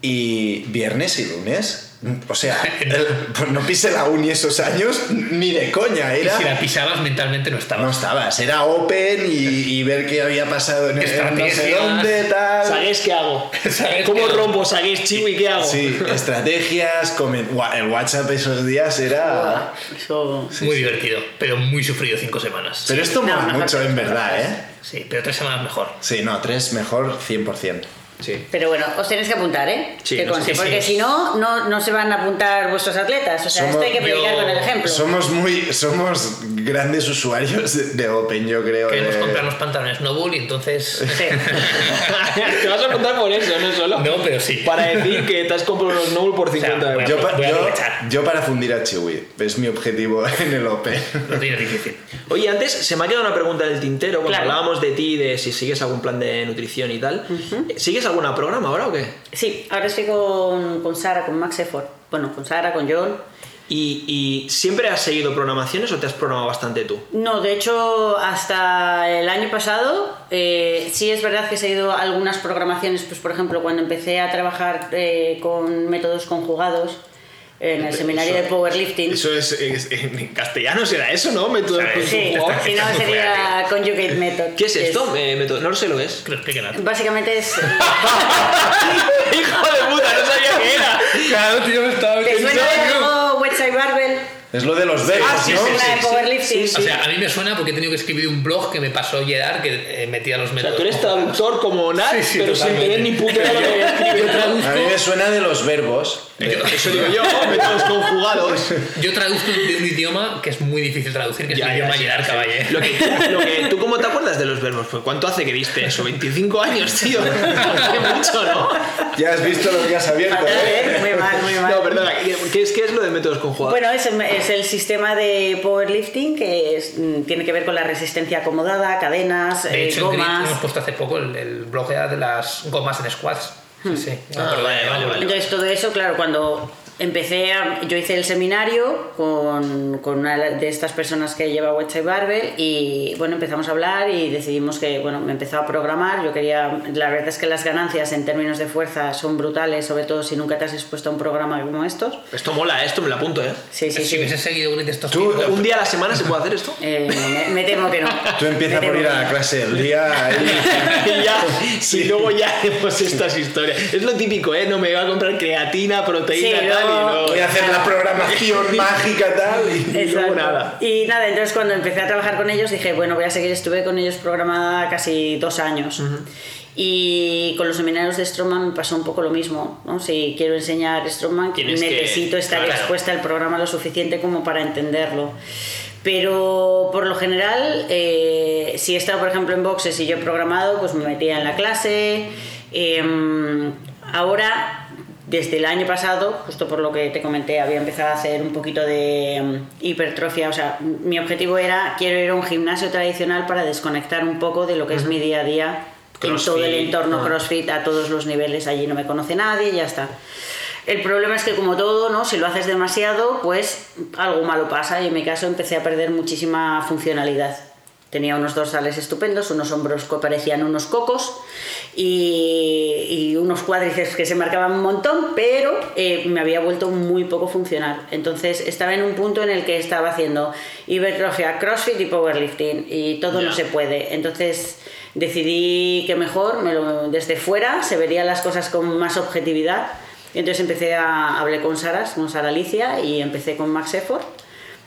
y viernes y lunes. O sea, el- pues no pise la uni esos años ni de coña. Y Era, si la pisabas mentalmente no estabas. no estabas, era Open y, y ver qué había pasado en, el, no sé dónde, tal. ¿Sabéis qué hago? <laughs> ¿Sabes ¿Cómo qué? rompo? ¿Sabéis chiwi qué hago? Sí, estrategias, el WhatsApp esos días era... Eso... muy divertido, pero muy sufrido cinco semanas. Pero esto No, mola mejor mucho en verdad. ¿eh? Sí, pero tres semanas mejor. Sí, no, tres mejor 100%. Sí. Pero bueno, os tenéis que apuntar, ¿eh? Sí, que conste, porque sí. si no, no, no se van a apuntar vuestros atletas. O sea, Somos- esto hay que predicar yo- con el ejemplo. Somos muy, somos grandes usuarios de, de Open, yo creo. Queremos de- comprar los pantalones Nobull y entonces. Sí. <laughs> te vas a apuntar por eso, no solo. No, pero sí. Para decir que te has comprado unos Noble por 50 O sea, euros. Yo, pa- Voy a yo- para fundir a Chiwi, es mi objetivo <laughs> en el Open. Lo tiene difícil. Oye, antes se me ha quedado una pregunta en el tintero cuando Claro. hablábamos de ti, de si sigues algún plan de nutrición y tal. ¿Sigues alguna programa ahora o qué? Sí, ahora estoy con, con Sara, con Max Effort. Bueno, con Sara, con John. ¿Y, y siempre has seguido programaciones o te has programado bastante tú? No, de hecho, hasta el año pasado eh, sí es verdad que he seguido algunas programaciones, pues por ejemplo, cuando empecé a trabajar eh, con métodos conjugados en el seminario de powerlifting. Eso es, es- en castellano será eso, ¿no? Método ¿Sabes? Sí, conjugado. si no sería conjugate method. ¿Qué es esto? Eh, método- no lo sé lo que es. Que lo expliquen a Básicamente es. <laughs> ¡Hijo de puta! No sabía qué era. Claro, tío, me estaba ¿Te suena de algo Westside Barbell? Es lo de los dedos, Ah, sí, ¿no? sí, de sí, powerlifting. O sea, a mí me suena porque he tenido que escribir un blog que me pasó Gerard que eh, metía los O sea, métodos. tú eres traductor como Nat, Sí, sí, pero sin tener ni puta idea de lo que traduzco, A mí me suena de los verbos. Eso digo yo, <laughs> métodos conjugados. <laughs> yo traduzco de un idioma que es muy difícil traducir, que es Ya, el ya, idioma sí, Gerard sí. Caballé. Lo que, lo que- ¿Tú cómo te acuerdas de los verbos? Pues ¿cuánto hace que viste eso? ¿25 años, tío? <laughs> Hace mucho, ¿no? Ya has visto lo que has abierto, ¿eh? ¿eh? Muy mal, muy mal. No, perdona. ¿Qué es, qué es lo de métodos conjugados? Bueno, es, es el sistema de powerlifting que es- mm, tiene que ver con la resistencia acomodada, cadenas, De eh, hecho, en Grit gomas. hemos puesto hace poco el, el blog de las gomas en squats. Sí, sí. Ah, vale, vale, vale. Entonces todo eso, claro, cuando empecé, a- yo hice el seminario con, con una de estas personas que lleva Website Barbell y bueno, empezamos a hablar y decidimos que, bueno, me empezó a programar, yo quería, la verdad es que las ganancias en términos de fuerza son brutales, sobre todo si nunca te has expuesto a un programa como estos. Esto mola, esto me lo apunto, ¿eh? Sí, sí, si sí. hubiese seguido un de estos Tú, ¿Un día a la semana se puede hacer esto? Eh, me, me temo que no. Tú empiezas por ir a la clase del día <laughs> y, ya, y luego ya hacemos estas historias. Es lo típico, ¿eh? No me va a comprar creatina, proteína, Sí, tal, Voy a hacer la programación <laughs> mágica tal y... luego Exacto. nada. Y nada, entonces cuando empecé a trabajar con ellos dije, bueno, voy a seguir, estuve con ellos programada casi dos años. Y con los seminarios de Strongman me pasó un poco lo mismo, ¿no? Si quiero enseñar que- necesito estar claro. expuesta al programa lo suficiente como para entenderlo. Pero por lo general, eh, si he estado, por ejemplo, en boxes y yo he programado, pues me metía en la clase. Em, ahora, desde el año pasado, justo por lo que te comenté, había empezado a hacer un poquito de em, hipertrofia. O sea, mi objetivo era, quiero ir a un gimnasio tradicional para desconectar un poco de lo que es mi día a día en todo el Crossfit, entorno ah. CrossFit a todos los niveles. Allí no me conoce nadie y ya está. El problema es que como todo, ¿no? Si lo haces demasiado, pues algo malo pasa y en mi caso empecé a perder muchísima funcionalidad. Tenía unos dorsales estupendos, unos hombros que parecían unos cocos y, y unos cuádriceps que se marcaban un montón, pero eh, me había vuelto muy poco funcional. Entonces estaba en un punto en el que estaba haciendo hipertrofia, crossfit y powerlifting y todo no se puede. Entonces decidí que mejor me lo- desde fuera se verían las cosas con más objetividad. Entonces empecé a hablé con Saras, con Sara Alicia y empecé con Max Effort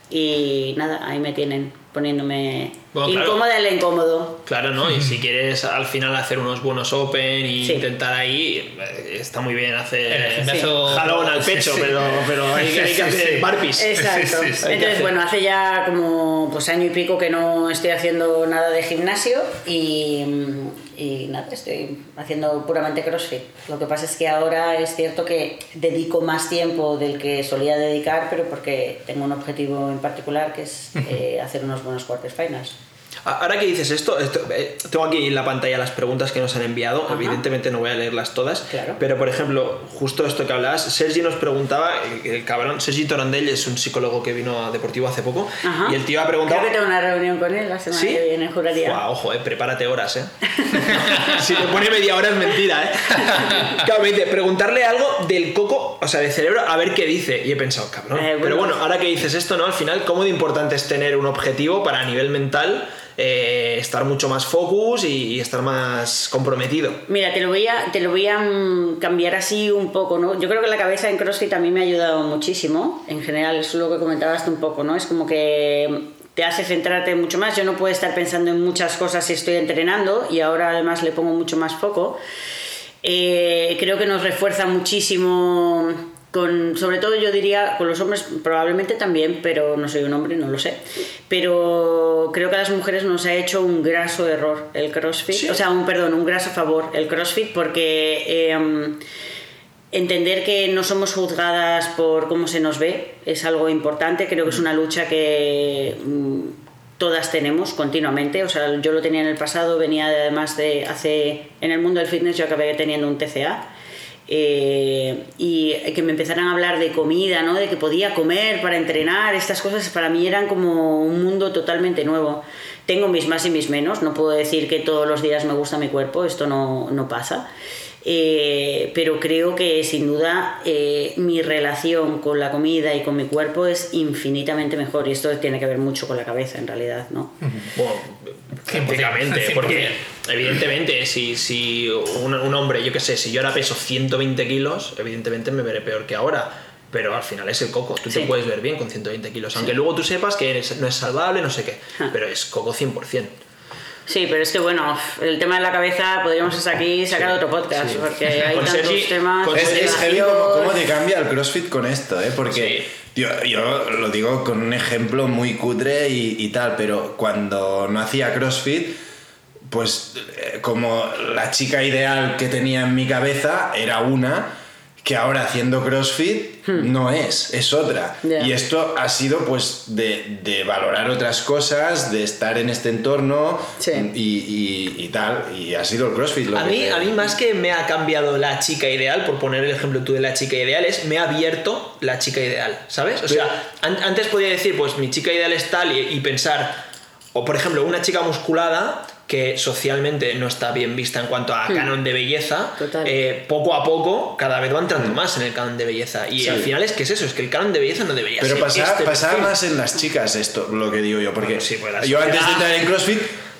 y nada, ahí me tienen poniéndome Bueno, claro. incómoda en lo incómodo. Claro, ¿no? Y si quieres al final hacer unos buenos open y Sí. intentar ahí, eh, está muy bien en el hacer gimnasio- jalón al Sí, pecho, sí. pero, pero hay, Sí, hay que sí, hacer sí. burpees. Exacto. Sí, sí, sí. Entonces, bueno, hace ya como pues año y pico que no estoy haciendo nada de gimnasio y, y nada, estoy haciendo puramente CrossFit. Lo que pasa es que ahora es cierto que dedico más tiempo del que solía dedicar, pero porque tengo un objetivo en particular que es eh, hacer unos buenos quarters finals. Ahora que dices esto, esto, eh, tengo aquí en la pantalla las preguntas que nos han enviado. Ajá. Evidentemente no voy a leerlas todas. Claro. Pero, por ejemplo, justo esto que hablabas, Sergi nos preguntaba, el, el cabrón, Sergi Torandell es un psicólogo que vino a Deportivo hace poco. Ajá. Y el tío ha preguntado. Creo que tengo una reunión con él la semana ¿Sí? que viene, juraría. Ojo, eh, prepárate horas, eh. <laughs> <laughs> si te pone media hora es mentira, eh. <laughs> Claro, me dice, preguntarle algo del coco, o sea, del cerebro, a ver qué dice. Y he pensado, cabrón. Eh, bueno. Pero bueno, ahora que dices esto, ¿no? Al final, ¿cómo de importante es tener un objetivo para a nivel mental eh, estar mucho más focus y, estar más comprometido? Mira, te lo voy a, te lo voy a mm, cambiar así un poco, ¿no? Yo creo que la cabeza en CrossFit a mí me ha ayudado muchísimo. En general, eso es lo que comentabas un poco, ¿no? Es como que te hace centrarte mucho más. Yo no puedo estar pensando en muchas cosas si estoy entrenando y ahora además le pongo mucho más foco. Eh, creo que nos refuerza muchísimo con, sobre todo yo diría con los hombres probablemente también, pero no soy un hombre, no lo sé. Pero creo que a las mujeres nos ha hecho un graso error el CrossFit, Sí. o sea, un perdón, un graso favor el CrossFit porque eh, entender que no somos juzgadas por cómo se nos ve es algo importante, creo que es una lucha que mm, todas tenemos continuamente, o sea, yo lo tenía en el pasado, venía de- además de hace en el mundo del fitness yo acabé teniendo un TCA. Eh, y que me empezaran a hablar de comida, ¿no? de que podía comer para entrenar, estas cosas para mí eran como un mundo totalmente nuevo. Tengo mis más y mis menos, no puedo decir que todos los días me gusta mi cuerpo, esto no, no pasa. Eh, pero creo que sin duda eh, mi relación con la comida y con mi cuerpo es infinitamente mejor y esto tiene que ver mucho con la cabeza en realidad, ¿no? Bueno, 100%, prácticamente, 100%. porque evidentemente si, si un, un hombre, yo qué sé, si yo ahora peso 120 kilos, evidentemente me veré peor que ahora. Pero al final es el coco, tú Sí. te puedes ver bien con 120 kilos, aunque luego tú sepas que no es salvable, no sé qué, Ah. pero es coco 100%. Sí, pero es que bueno, el tema de la cabeza podríamos hasta aquí sacar Sí, otro podcast sí. porque hay Con tantos Sergi- temas. con Es, es heavy cómo, cómo te cambia el CrossFit con esto, ¿eh? Porque yo, yo lo digo con un ejemplo muy cutre y, y tal, pero cuando no hacía CrossFit, pues eh, como la chica ideal que tenía en mi cabeza era una que ahora haciendo CrossFit no es, es otra. Hmm. Y esto ha sido pues de, de valorar otras cosas, de estar en este entorno Sí. y, y- y tal. Y ha sido el CrossFit lo A que mí, te- a mí más que me ha cambiado la chica ideal, por poner el ejemplo tú de la chica ideal, es me ha abierto la chica ideal, ¿sabes? O sea, an- antes podía decir, pues mi chica ideal es tal y, y pensar, o por ejemplo, una chica musculada que socialmente no está bien vista en cuanto a canon de belleza, eh, poco a poco cada vez va entrando más en el canon de belleza. Y Sí. al final es que es eso, es que el canon de belleza no debería Pero ser pasaba, este pasaba más en las chicas esto, lo que digo yo, porque Bueno, sí, pues yo antes de entrar en CrossFit,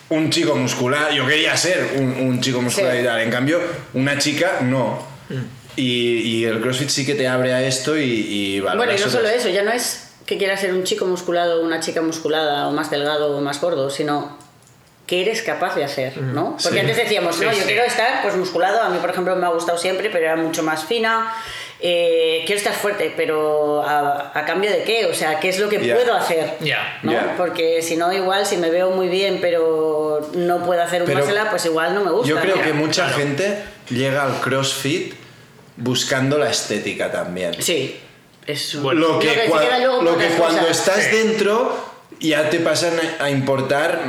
un chico muscular, yo quería ser un, un chico muscular Sí. y tal, en cambio, una chica no. Mm. Y, y el CrossFit sí que te abre a esto y, y Bueno, y no solo eso, ya no es que quieras ser un chico musculado o una chica musculada o más delgado o más gordo, sino que eres capaz de hacer, ¿no? Porque Sí. antes decíamos, Sí, no, yo sí. quiero estar pues musculado, a mí por ejemplo me ha gustado siempre, pero era mucho más fina, eh, quiero estar fuerte, pero a, a cambio de qué, o sea, ¿qué es lo que Ya. puedo hacer? Ya. ¿no? Ya. Porque si no, igual, si me veo muy bien, pero no puedo hacer un Pero muscle up, pues igual no me gusta. Yo creo ¿no? que mucha Claro. gente llega al CrossFit buscando la estética también. Sí, es Bueno, lo que, se cua- luego lo que cuando estás Sí. dentro ya te pasan a importar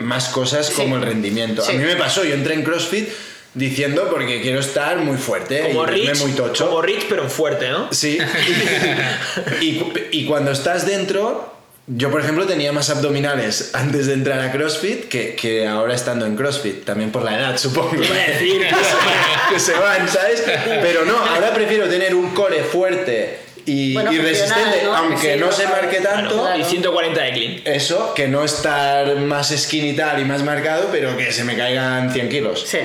más cosas Sí. como el rendimiento. Sí. A mí me pasó, yo entré en CrossFit diciendo porque quiero estar muy fuerte como y Rich, muy tocho. como Rich pero fuerte, ¿no? Sí. <laughs> y, cu- y cuando estás dentro, yo por ejemplo tenía más abdominales antes de entrar a CrossFit que, que ahora estando en CrossFit, también por la edad supongo. Decir <laughs> que se van, ¿sabes? Pero no, ahora prefiero tener un core fuerte y, Bueno, y funcional, resistente, ¿no? aunque Sí, no se claro. marque tanto. Claro, y 140 de clean. Eso, que no estar más skinny tal y más marcado, pero que se me caigan 100 kilos. Sí.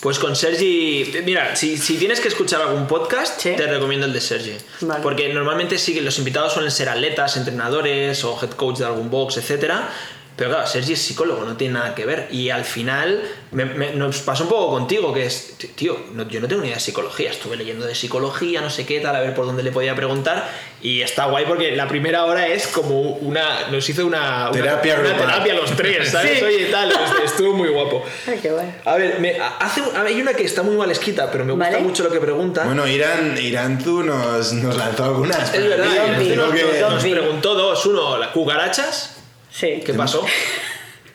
Pues con Sergi, mira, si, si tienes que escuchar algún podcast, Sí. te recomiendo el de Sergi. Vale. Porque normalmente sí que los invitados suelen ser atletas, entrenadores o head coach de algún box, etcétera. Pero claro, Sergi es psicólogo, no tiene nada que ver. Y al final me- me- nos pasó un poco contigo, que es, tío, no- yo no tengo ni idea de psicología. Estuve leyendo de psicología, no sé qué tal, a ver por dónde le podía preguntar. Y está guay porque la primera hora es como una. Nos hizo una. una- Terapia una, grupal. terapia los tres, ¿sabes? <laughs> Sí. Oye, tal, estuvo muy guapo. Ay, qué bueno. A ver, me, hace, hay una que está muy mal escrita, pero me gusta Vale. mucho lo que pregunta. Bueno, Irán, Irán tú nos, nos lanzó algunas. es verdad, nos, que- nos- nos preguntó dos. Uno, ¿las cucarachas? Sí. ¿Qué pasó?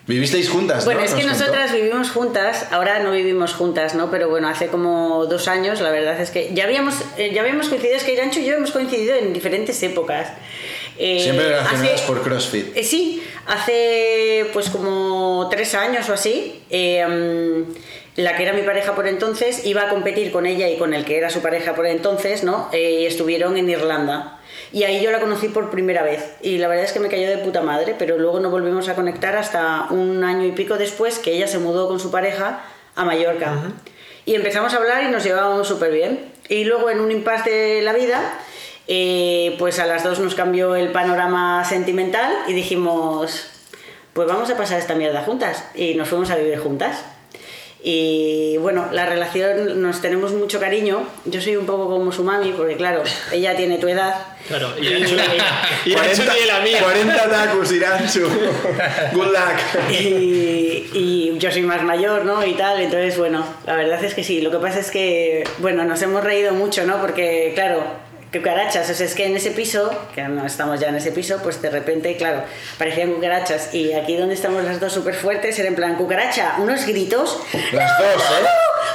Vivisteis juntas, Bueno, ¿no? es que Nos contó. nosotras vivimos juntas, ahora no vivimos juntas, ¿no? Pero bueno, hace como dos años, la verdad es que ya habíamos, eh, ya habíamos coincidido, es que Irancho y yo hemos coincidido en diferentes épocas. Eh, Siempre relacionadas hace- por CrossFit. Eh, sí, hace pues como tres años o así, eh, mm, la que era mi pareja por entonces iba a competir con ella y con el que era su pareja por entonces, ¿no? Eh, y estuvieron en Irlanda. Y ahí yo la conocí por primera vez. Y la verdad es que me cayó de puta madre, pero luego no volvimos a conectar hasta un año y pico después que ella se mudó con su pareja a Mallorca. Y empezamos a hablar y nos llevábamos súper bien. Y luego en un impasse de la vida, eh, pues a las dos nos cambió el panorama sentimental y dijimos, pues vamos a pasar esta mierda juntas. Y nos fuimos a vivir juntas. Y bueno, la relación, nos tenemos mucho cariño. Yo soy un poco como su mami, porque claro, ella tiene tu edad. Claro, y y 40, tiene la mía. 40 tacos, Iranchu. Good luck. Y, y yo soy más mayor, ¿no? Y tal, entonces, bueno, la verdad es que sí. Lo que pasa es que, bueno, nos hemos reído mucho, ¿no? Porque, claro, cucarachas, o sea, es que en ese piso, que no estamos ya en ese piso, pues de repente, claro, parecían cucarachas. Y aquí donde estamos las dos súper fuertes, era en plan, cucaracha, unos gritos. Las dos, ¿eh?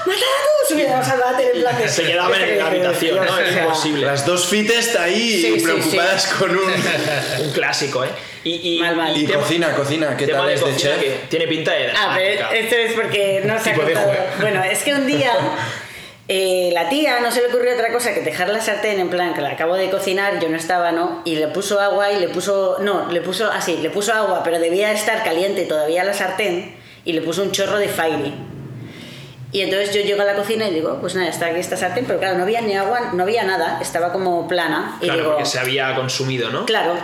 ¡Matados! Subíamos al váter en plan Se quedaban en la <laughs> habitación, ¿no? Sea, imposible. Las dos fites ahí Sí, sí, preocupadas con un... <laughs> Un clásico, ¿eh? Y, y, Mal, mal. Y tema- cocina, cocina, ¿qué tema tal de es de chef? que tiene pinta de Ah, pero esto es porque no se ha contado. Bueno, es que un día <laughs> eh, la tía no se le ocurrió otra cosa que dejar la sartén en plan que la acabo de cocinar, yo no estaba, ¿no? Y le puso agua y le puso. No, le puso así, le puso agua, pero debía estar caliente todavía la sartén y le puso un chorro de fairy. Y entonces yo llego a la cocina y digo, pues nada, está aquí esta sartén, pero claro, no había ni agua, no había nada, estaba como plana. Y Claro, digo, porque se había consumido, ¿no? Claro,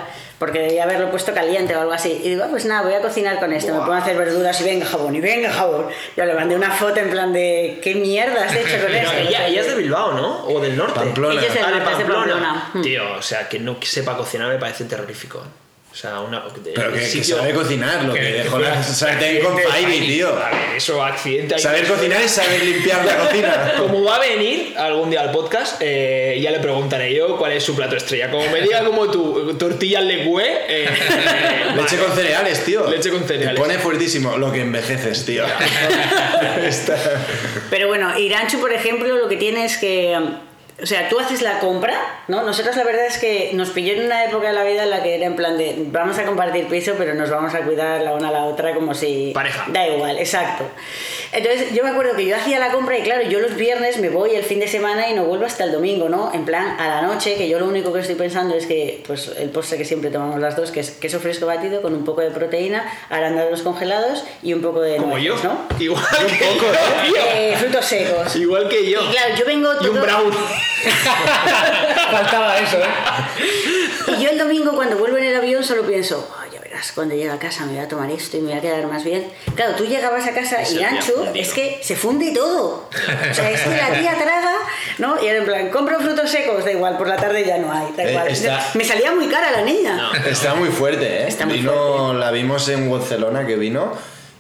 porque debía haberlo puesto caliente o algo así. Y digo, ah, pues nada, voy a cocinar con esto. Me pongo a hacer verduras y venga jabón, y venga jabón. Yo le mandé una foto en plan de, ¿qué mierda has hecho con <laughs> esto? ella, ella es de Bilbao, ¿no? O del norte. Pamplona. Ella es del Ah, de norte, es de Pamplona. Tío, o sea, que no sepa cocinar me parece terrorífico. O sea, una. Pero que, sitio- sabe cocinar, lo que, que dejó la sartén con Fairy, tío. A ver, eso, accidente. Saber cocinar es saber limpiar la cocina. <laughs> Como va a venir algún día al podcast, eh, ya le preguntaré yo cuál es su plato estrella. Como me diga como tú, tortillas le cue, <laughs> eh, Leche con cereales, tío. Leche con cereales. Te pone fuertísimo lo que envejeces, tío. <laughs> Pero bueno, Iranchu, por ejemplo, lo que tiene es que. O sea, tú haces la compra, ¿no? Nosotros la verdad es que nos pilló en una época de la vida en la que era en plan de vamos a compartir piso, pero nos vamos a cuidar la una a la otra como si. Pareja. Da igual, exacto. Entonces, yo me acuerdo que yo hacía la compra y claro, yo los viernes me voy el fin de semana y no vuelvo hasta el domingo, ¿no? En plan, a la noche, que yo lo único que estoy pensando es que, pues, el postre que siempre tomamos las dos, que es queso fresco batido con un poco de proteína, arándanos congelados y un poco de. como yo. ¿no? Igual que yo, <laughs> tío. Eh, frutos secos. Igual que yo. Y claro, yo vengo Y un todo- brown. <laughs> <laughs> Faltaba eso, ¿eh? Y yo el domingo cuando vuelvo en el avión solo pienso, "Oh, ya verás, cuando llegue a casa me voy a tomar esto y me voy a quedar más bien. Claro, tú llegabas a casa y Ancho, es que se funde todo. O sea, es que la tía traga, ¿no? Y era en plan, compro frutos secos, da igual, por la tarde ya no hay, da Eh, igual. está- Me salía muy cara la niña. Está muy fuerte, ¿eh? Está muy vino, La vimos en Barcelona que vino.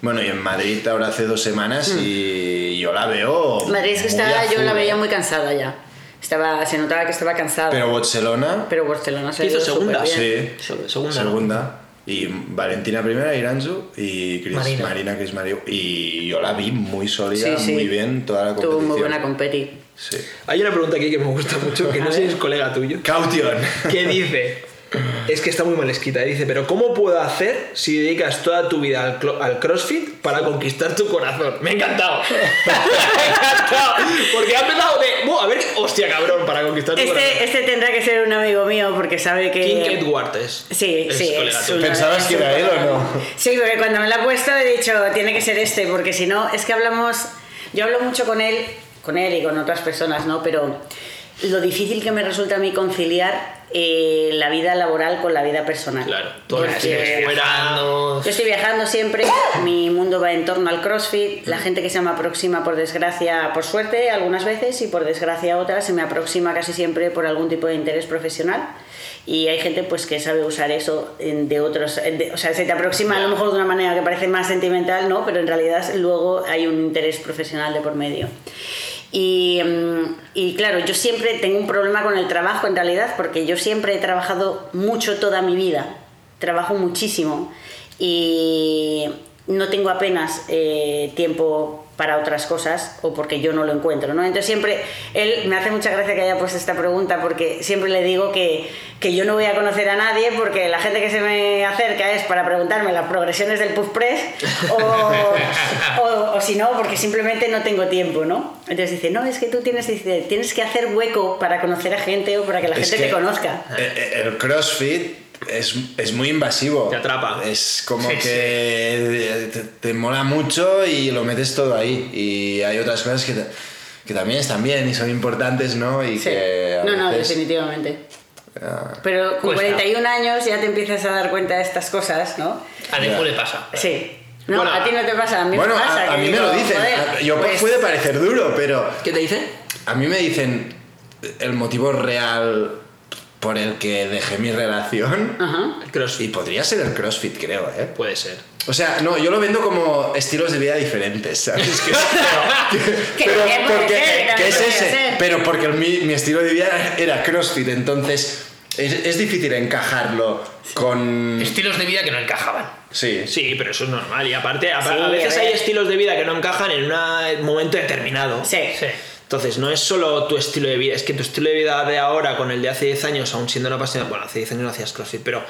Bueno, y en Madrid ahora hace dos semanas y yo la veo. Hmm. Madrid es que a yo la veía ¿eh? muy cansada ya. Estaba, se notaba que estaba cansada. Pero Barcelona, Pero Barcelona se ¿Qué hizo segunda? sí. Se- segunda. Segunda. Y Valentina primera, Iranzu y Chris, Marina. Marina. Chris Mario. Y yo la vi muy sólida, Sí, sí. muy bien, toda la competición. Tuvo muy buena competi. Sí. Hay una pregunta aquí que me gusta mucho, que no sé si es colega tuyo. Caution. que dice, es que está muy mal escrita, dice, pero ¿cómo puedo hacer si dedicas toda tu vida al, al CrossFit para conquistar tu corazón? Me ha encantado. <laughs> <laughs> me ha encantado. Porque ha empezado de, "Buah, a ver, hostia cabrón, para conquistar tu corazón. Este, este tendrá que ser un amigo mío porque sabe que... King Edward es. Sí, es sí, es una- ¿Pensabas que era él o no? Sí, porque cuando me la ha puesto he dicho, tiene que ser este, porque si no, es que hablamos, yo hablo mucho con él, con él y con otras personas, ¿no? Pero lo difícil que me resulta a mí conciliar eh, la vida laboral con la vida personal. Claro, todo tiempo fuera. Viajando. yo estoy viajando siempre, mi mundo va en torno al CrossFit, la gente que se me aproxima por desgracia, por suerte algunas veces y por desgracia otras, se me aproxima casi siempre por algún tipo de interés profesional y hay gente pues que sabe usar eso de otros, de- o sea, se te aproxima a lo mejor de una manera que parece más sentimental, ¿no? Pero en realidad luego hay un interés profesional de por medio. Y, mm, y claro, yo siempre tengo un problema con el trabajo en realidad, porque yo siempre he trabajado mucho toda mi vida, trabajo muchísimo. Y no tengo apenas eh, tiempo para otras cosas o porque yo no lo encuentro, ¿no? Entonces siempre, él me hace mucha gracia que haya puesto esta pregunta porque siempre le digo que, que yo no voy a conocer a nadie porque la gente que se me acerca es para preguntarme las progresiones del puff press o, <laughs> o, o si no, porque simplemente no tengo tiempo, ¿no? Entonces dice, no, es que tú tienes, dice, tienes que hacer hueco para conocer a gente o para que la Es gente que te conozca. El CrossFit es, es muy invasivo. Te atrapa. Es como Sí, que Te, te mola mucho y lo metes todo ahí. Y hay otras cosas que, te- que también están bien y son importantes, ¿no? Y Sí. que No, no, veces- definitivamente. Ah, Pero con Cuesta. 41 años ya te empiezas a dar cuenta de estas cosas, ¿no? A Defu le pasa. Sí. No, Bueno, a ti no te pasa, a mí Bueno, me pasa. a, a mí me digo, lo dicen. joder, Yo pues, puede parecer duro, pero ¿Qué te dice? a mí me dicen el motivo real por el que dejé mi relación. Ajá. El Y CrossFit. podría ser el CrossFit, creo, ¿eh? Puede ser. O sea, no, yo lo vendo como estilos de vida diferentes, ¿sabes? <laughs> Que, Que pero porque, ser, que es ese, ser. pero porque mi, mi estilo de vida era CrossFit, entonces es, es difícil encajarlo con... Estilos de vida que no encajaban. Sí, Sí, pero eso es normal. Y aparte, a, Sí, a veces a hay estilos de vida que no encajan en un momento determinado. Sí. Sí. Entonces, no es solo tu estilo de vida, es que tu estilo de vida de ahora con el de hace 10 años, aún siendo una pasión, bueno, hace 10 años no hacías CrossFit, pero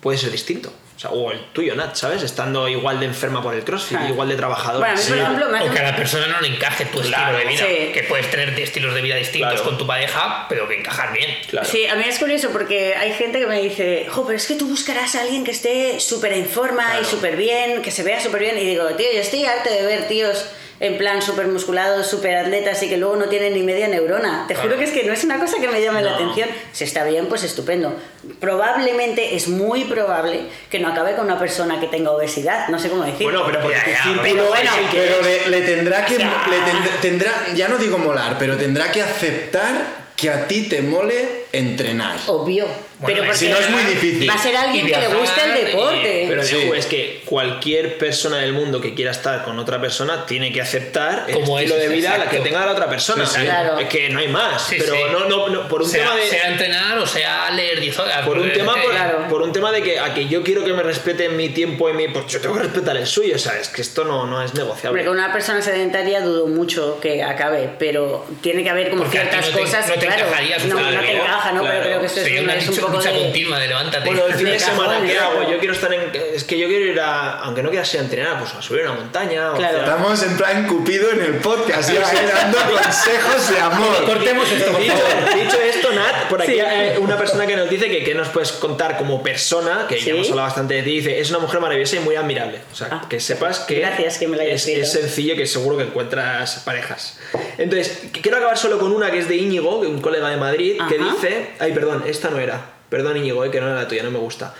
puede ser distinto. O sea, o el tuyo, Nat, ¿sabes? Estando igual de enferma por el CrossFit, igual de trabajador. Bueno, a mí, Sí. por ejemplo, me hace O que a la persona no le encaje tu Claro, estilo de vida. sí. Que puedes tener estilos de vida distintos Claro. con tu pareja, pero que encajar bien. Claro. Sí, a mí es curioso porque hay gente que me dice, jo, pero es que tú buscarás a alguien que esté súper en forma Claro. y súper bien, que se vea súper bien. Y digo, tío, yo estoy harto de ver tíos en plan súper musculados, súper atletas y que luego no tienen ni media neurona. Te juro que es que no es una cosa que me llame la atención. Si está bien, pues estupendo. Probablemente, es muy probable que no acabe con una persona que tenga obesidad. No sé cómo decir. Bueno, pero porque Ya, pero bueno, Pero le, le tendrá que... O sea- le tendrá, tendrá- ya no digo molar, pero tendrá que aceptar que a ti te mole entrenar. Obvio. Bueno, pero porque si no es muy difícil. Va a ser alguien que le guste el y- deporte. Pero Sí. Es que cualquier persona del mundo que quiera estar con otra persona tiene que aceptar el Como estilo es, de vida exacto. que tenga la otra persona. Sí, sí. Claro. Es que no hay más. Sí, pero sí. No, no, no, por un sea, tema de. sea entrenar o sea leer 10 horas. por un porque tema que- por, Claro. por un tema de que a que yo quiero que me respeten mi tiempo y mi pues yo tengo que respetar el suyo o sea es que esto no, no es negociable con una persona sedentaria dudo mucho que acabe, pero tiene que haber como Porque ciertas no te- cosas. no te claro, encajaría su no, no te vida. Encaja, ¿no? Claro. Pero creo que esto es, Sería un- una es un lucha, poco lucha de. continua de levántate. bueno el <laughs> fin de de semana ¿qué hago? yo quiero estar en es que yo quiero ir a aunque no quieras ir a entrenar pues a subir a una montaña o Claro. hacer- Estamos en plan Cupido en el podcast, ya dando <laughs> consejos de amor. Cortemos esto, Dicho, dicho esto, Nat, por aquí Sí. hay una persona que nos dice que qué nos puedes contar como persona, que Sí. ya hemos hablado bastante de ti, dice, es una mujer maravillosa y muy admirable. O sea, Ah. que sepas que, Gracias que me hayas es, es sencillo que seguro que encuentras parejas. Entonces, qu- quiero acabar solo con una que es de Íñigo, un colega de Madrid, que Ajá. Dice, ay, perdón, esta no era. Perdón, Íñigo, eh, que no era la tuya, no me gusta.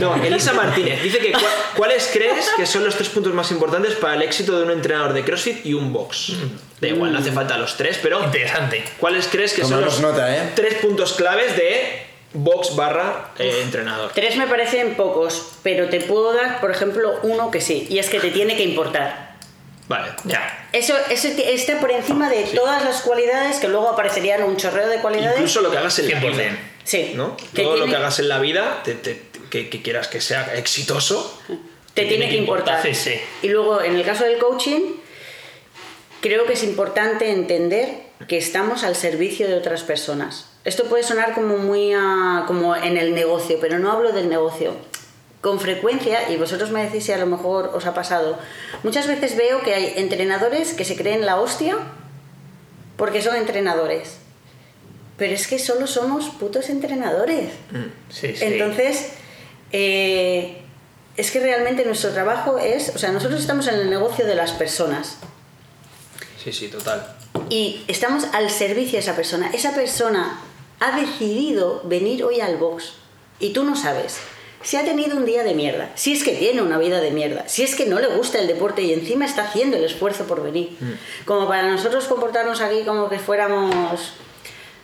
No, Elisa Martínez dice que cua- ¿cuáles crees que son los tres puntos más importantes para el éxito de un entrenador de CrossFit y un box? Da igual, no hace falta los tres, pero Interesante. ¿Cuáles crees que Tomamos son los nota, ¿eh? tres puntos claves de box barra eh, entrenador? Tres me parecen pocos, pero te puedo dar, por ejemplo, uno que sí, y es que te tiene que importar. Vale. Ya. Eso, eso está por encima de todas las cualidades que luego aparecerían un chorreo de cualidades. Incluso lo que hagas en la 100%. vida. sí. ¿no? Todo lo que hagas en la vida, te- te- que, que quieras que sea exitoso, te tiene que importar. Sí, sí. Y luego, en el caso del coaching, creo que es importante entender que estamos al servicio de otras personas. Esto puede sonar como muy a- como en el negocio, pero no hablo del negocio. Con frecuencia, y vosotros me decís si a lo mejor os ha pasado, muchas veces veo que hay entrenadores que se creen la hostia porque son entrenadores. Pero es que solo somos putos entrenadores. Sí, sí. Entonces, eh, es que realmente nuestro trabajo es, o sea, nosotros estamos en el negocio de las personas sí, sí, total. y estamos al servicio de esa persona. Esa persona ha decidido venir hoy al box y tú no sabes si ha tenido un día de mierda, si es que tiene una vida de mierda, si es que no le gusta el deporte y encima está haciendo el esfuerzo por venir. Como para nosotros comportarnos aquí como que fuéramos...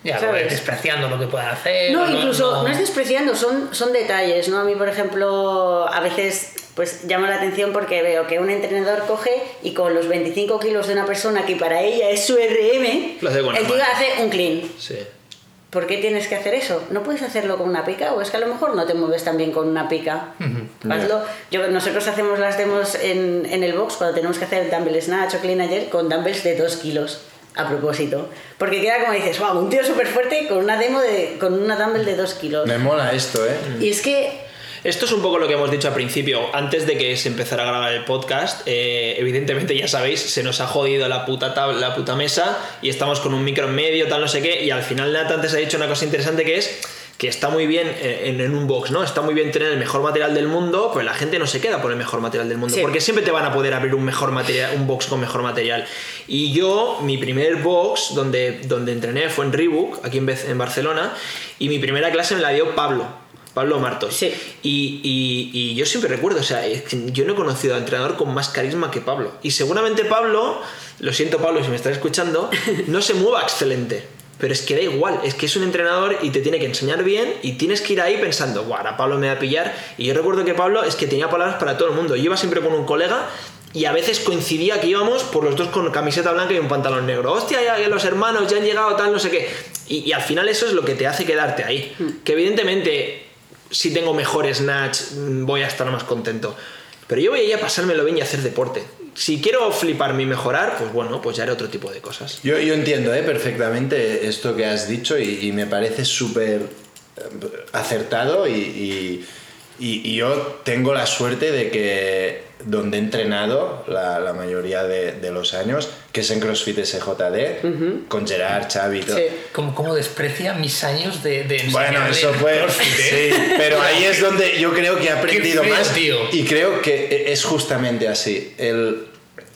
Ya, ¿sabes? despreciando lo que puedan hacer. No, incluso no, no- es despreciando, son, son detalles, ¿no? A mí, por ejemplo, a veces pues llama la atención porque veo que un entrenador coge y con los 25 kilos de una persona que para ella es su RM, el tío hace un clean. Sí. ¿Por qué tienes que hacer eso? ¿No puedes hacerlo con una pica? ¿O es que a lo mejor no te mueves tan bien con una pica? Hazlo. Yo, nosotros hacemos las demos en, en el box cuando tenemos que hacer dumbbell snatch o clean ayer con dumbbells de 2 kilos. A propósito. Porque queda como dices, wow, un tío súper fuerte con una demo de, con una dumbbell de 2 kilos. Me mola esto, ¿eh? Y es que Esto es un poco lo que hemos dicho al principio, antes de que se empezara a grabar el podcast. eh, evidentemente, ya sabéis, se nos ha jodido la puta, tab- la puta mesa y estamos con un micro en medio, tal, no sé qué. Y al final, Nat antes ha dicho una cosa interesante que es que está muy bien en, en un box, ¿no? Está muy bien tener el mejor material del mundo, pero la gente no se queda por el mejor material del mundo, Sí. porque siempre te van a poder abrir un mejor material, un box con mejor material. Y yo, mi primer box donde, donde entrené fue en Reebok, aquí en, en Barcelona, y mi primera clase me la dio Pablo. Pablo Martos. Sí. Y, y- y yo siempre recuerdo, o sea, yo no he conocido a entrenador con más carisma que Pablo. Y seguramente Pablo, lo siento Pablo si me estás escuchando, <laughs> no se mueva excelente. Pero es que da igual, es que es un entrenador y te tiene que enseñar bien y tienes que ir ahí pensando, guau, ahora Pablo me va a pillar. Y yo recuerdo que Pablo es que tenía palabras para todo el mundo. Yo iba siempre con un colega y a veces coincidía que íbamos por los dos con camiseta blanca y un pantalón negro. Hostia, ya, ya los hermanos ya han llegado, tal, no sé qué. Y, y al final eso es lo que te hace quedarte ahí. Que evidentemente si tengo mejor snatch, mm, voy a estar más contento. Pero yo voy ahí a pasármelo bien y a hacer deporte. Si quiero fliparme y mejorar, pues bueno, pues ya haré otro tipo de cosas. Yo, yo entiendo ¿eh? perfectamente esto que has dicho y, me parece súper eh, acertado y- y- y yo tengo la suerte de que donde he entrenado la, la mayoría de, de los años, que es en CrossFit SJD, con Gerard, Xavi y todo. Sí. ¿Cómo, cómo desprecia mis años de, de Bueno, eso fue. CrossFit, eh? Sí, pero ahí es donde yo creo que he aprendido más. tío. Y creo que es justamente así. El,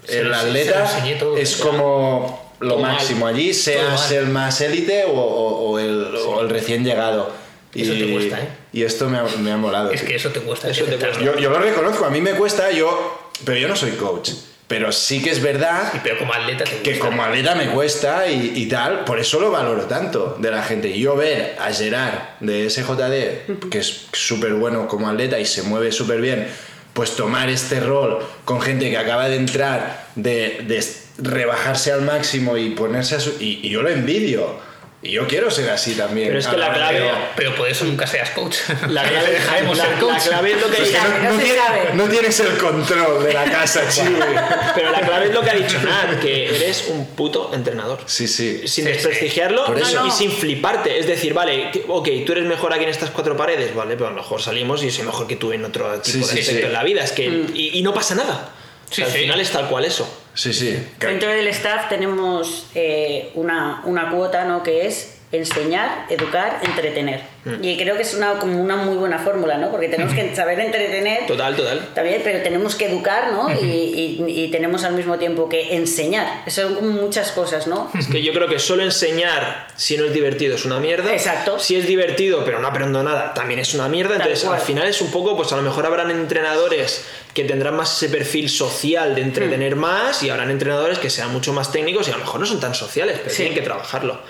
el lo atleta todo, es ya. como lo Todo mal. máximo allí, Todo seas mal. el más élite o, o- o el, o el recién llegado. Eso te cuesta, ¿eh? Y esto me ha, me ha molado. Es tío. que eso te cuesta. Eso te aceptarlo. Yo, yo lo reconozco, a mí me cuesta, yo, pero yo no soy coach. Pero sí que es verdad Y pero como atleta te que como atleta me cuesta y, y tal, por eso lo valoro tanto de la gente. Y yo ver a Gerard de SJD, que es súper bueno como atleta y se mueve súper bien, pues tomar este rol con gente que acaba de entrar, de, de rebajarse al máximo y ponerse a su... Y, y yo lo envidio. Y yo quiero ser así también. Pero es que la clave- pero- Pero por eso nunca seas coach. La <laughs> clave, Dejaremos la- ser la coach. clave es lo que no, no no se tiene- sabe. no tienes el control de la casa, <laughs> chiwi. Pero la clave es lo que ha dicho <laughs> Nat, que eres un puto entrenador. Sí, sí. Sin Sí, desprestigiarlo y- sin fliparte. Es decir, vale, ok, tú eres mejor aquí en estas cuatro paredes, vale, pero a lo mejor salimos y soy mejor que tú en otro tipo Sí, de aspecto sí. en la vida. Es que, y, y no pasa nada. O sea, Sí, al sí. final es tal cual eso. Sí, sí. Dentro del staff tenemos eh, una, una cuota ¿no? que es enseñar, educar, entretener. Mm. Y creo que es una, como una muy buena fórmula, ¿no? Porque tenemos que <laughs> saber entretener. Total, total. También, pero tenemos que educar, ¿no? y, y- y tenemos al mismo tiempo que enseñar. Son muchas cosas, ¿no? Es que yo creo que solo enseñar si no es divertido es una mierda. Exacto. Si es divertido pero no aprendo nada, también es una mierda. Entonces, al final es un poco, pues a lo mejor habrán entrenadores que tendrán más ese perfil social de Mm. entretener más y habrán entrenadores que sean mucho más técnicos y a lo mejor no son tan sociales, pero Sí. tienen que trabajarlo.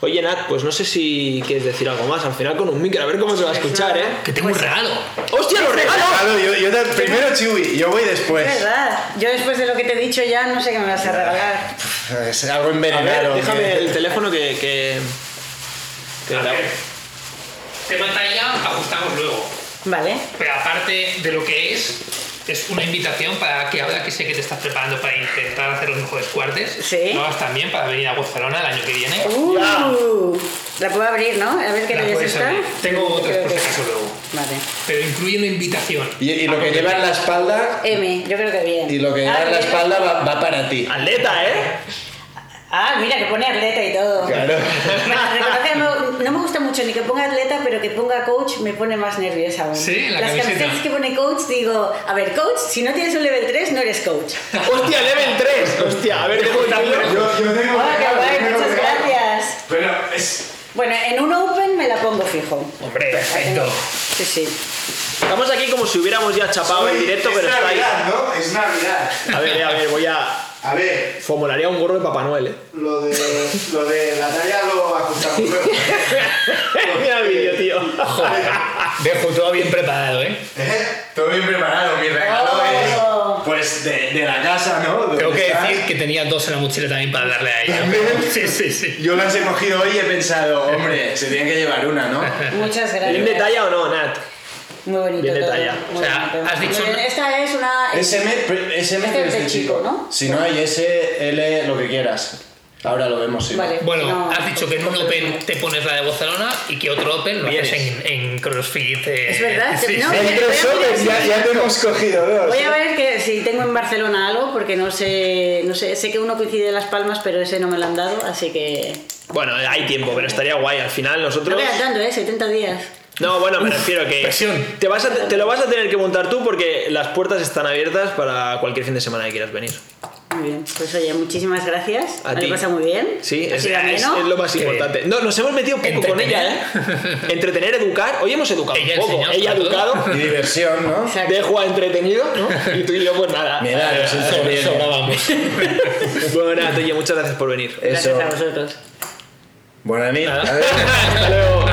Oye, Nat, pues no sé si quieres decir algo más. Al final con un micro, a ver cómo se va a Pues escuchar. ¿eh? Que tengo un regalo. ¡Hostia, los regalos! Claro, yo, yo te- primero Chiwi, yo voy después. Es verdad. Yo después de lo que te he dicho ya no sé qué me vas a regalar. Es algo A ver, envenenado. déjame que- el teléfono que... que... que A grabo. ver. Tema talla, ajustamos luego. Vale. Pero aparte de lo que es, es una invitación para que ahora que sé que te estás preparando para intentar hacer los mejores cuartes, Sí. lo hagas también para venir a Barcelona el año que viene. Uh, la puedo abrir, ¿no? A ver qué La le puedes está. abrir. Tengo otras por si que- acaso luego. Vale. Pero incluye una invitación. Y, y lo que lleva en la espalda, M, yo creo que bien. y lo que lleva Ah, en la bien. espalda va, va para ti. Atleta, ¿eh? Ah, mira, que pone atleta y todo. Claro. <laughs> no, me gusta mucho ni que ponga atleta, pero que ponga coach me pone más nerviosa aún. Sí, la Las camiseta. camisetas que pone coach, digo, a ver, coach, si no tienes un level 3, no eres coach. <laughs> ¡Hostia, level 3! ¡Hostia, a ver qué puta Yo, yo tengo Hola, qué regalo, guay, muchas gracias. Pero es. Bueno, en un open me la pongo fijo. Hombre, perfecto. Sí, sí. Estamos aquí como si hubiéramos ya chapado en directo, es pero está ahí. Navidad, ¿no? Es Navidad. A ver, a ver, voy a. A ver, Formularía un gorro de Papá Noel, eh. lo de, lo de la talla lo ajustamos luego. <laughs> Mira el vídeo, tío. Dejo todo bien preparado, ¿eh? Eh, Todo bien preparado, mi regalo Oh. es. Pues de, de la casa, ¿no? Tengo que estás. decir que tenía dos en la mochila también para darle a ella. <laughs> Sí, sí, sí. Yo las he cogido hoy y he pensado, hombre, se tiene que llevar una, ¿no? Muchas gracias. ¿Bien de talla o no, Nat? Muy bonito. Bien de todo, talla. muy O sea, bonito. has dicho Esta es una. SM, pero SM Este es de chico, chico, ¿no? Si no hay S, L, lo que quieras. Ahora lo vemos, sí. Vale. Bueno, No, has dicho que en un Open te pones la de Barcelona y que otro Open lo haces en, en CrossFit. eh, Es verdad, sí, no, sí. En ya, ya te hemos cogido dos. Voy a ver que si tengo en Barcelona algo, porque no sé, no sé, sé que uno coincide en Las Palmas, pero ese no me lo han dado, así que... Bueno, hay tiempo, pero estaría guay. Al final No nosotros. quedan tanto, ¿eh? 70 días. No, bueno, me refiero que. Presión. Te, vas a- te lo vas a tener que montar tú porque las puertas están abiertas para cualquier fin de semana que quieras venir. Muy bien, pues oye, muchísimas gracias. A me ti. pasa muy bien. Sí, es, lo más importante. No, nos hemos metido poco con ella, ¿eh? Entretener, educar. Hoy hemos educado Ella un poco. enseñó, Ella ha educado. Y diversión, ¿no? Exacto. Dejo a entretenido, ¿no? Y tú y yo, pues nada. Mira, nos Sobra- interviene. sobrábamos. Bueno, nada, oye, muchas gracias por venir. Gracias Eso. a vosotros. Buena nit. Nada. A ver. <laughs> Hasta luego.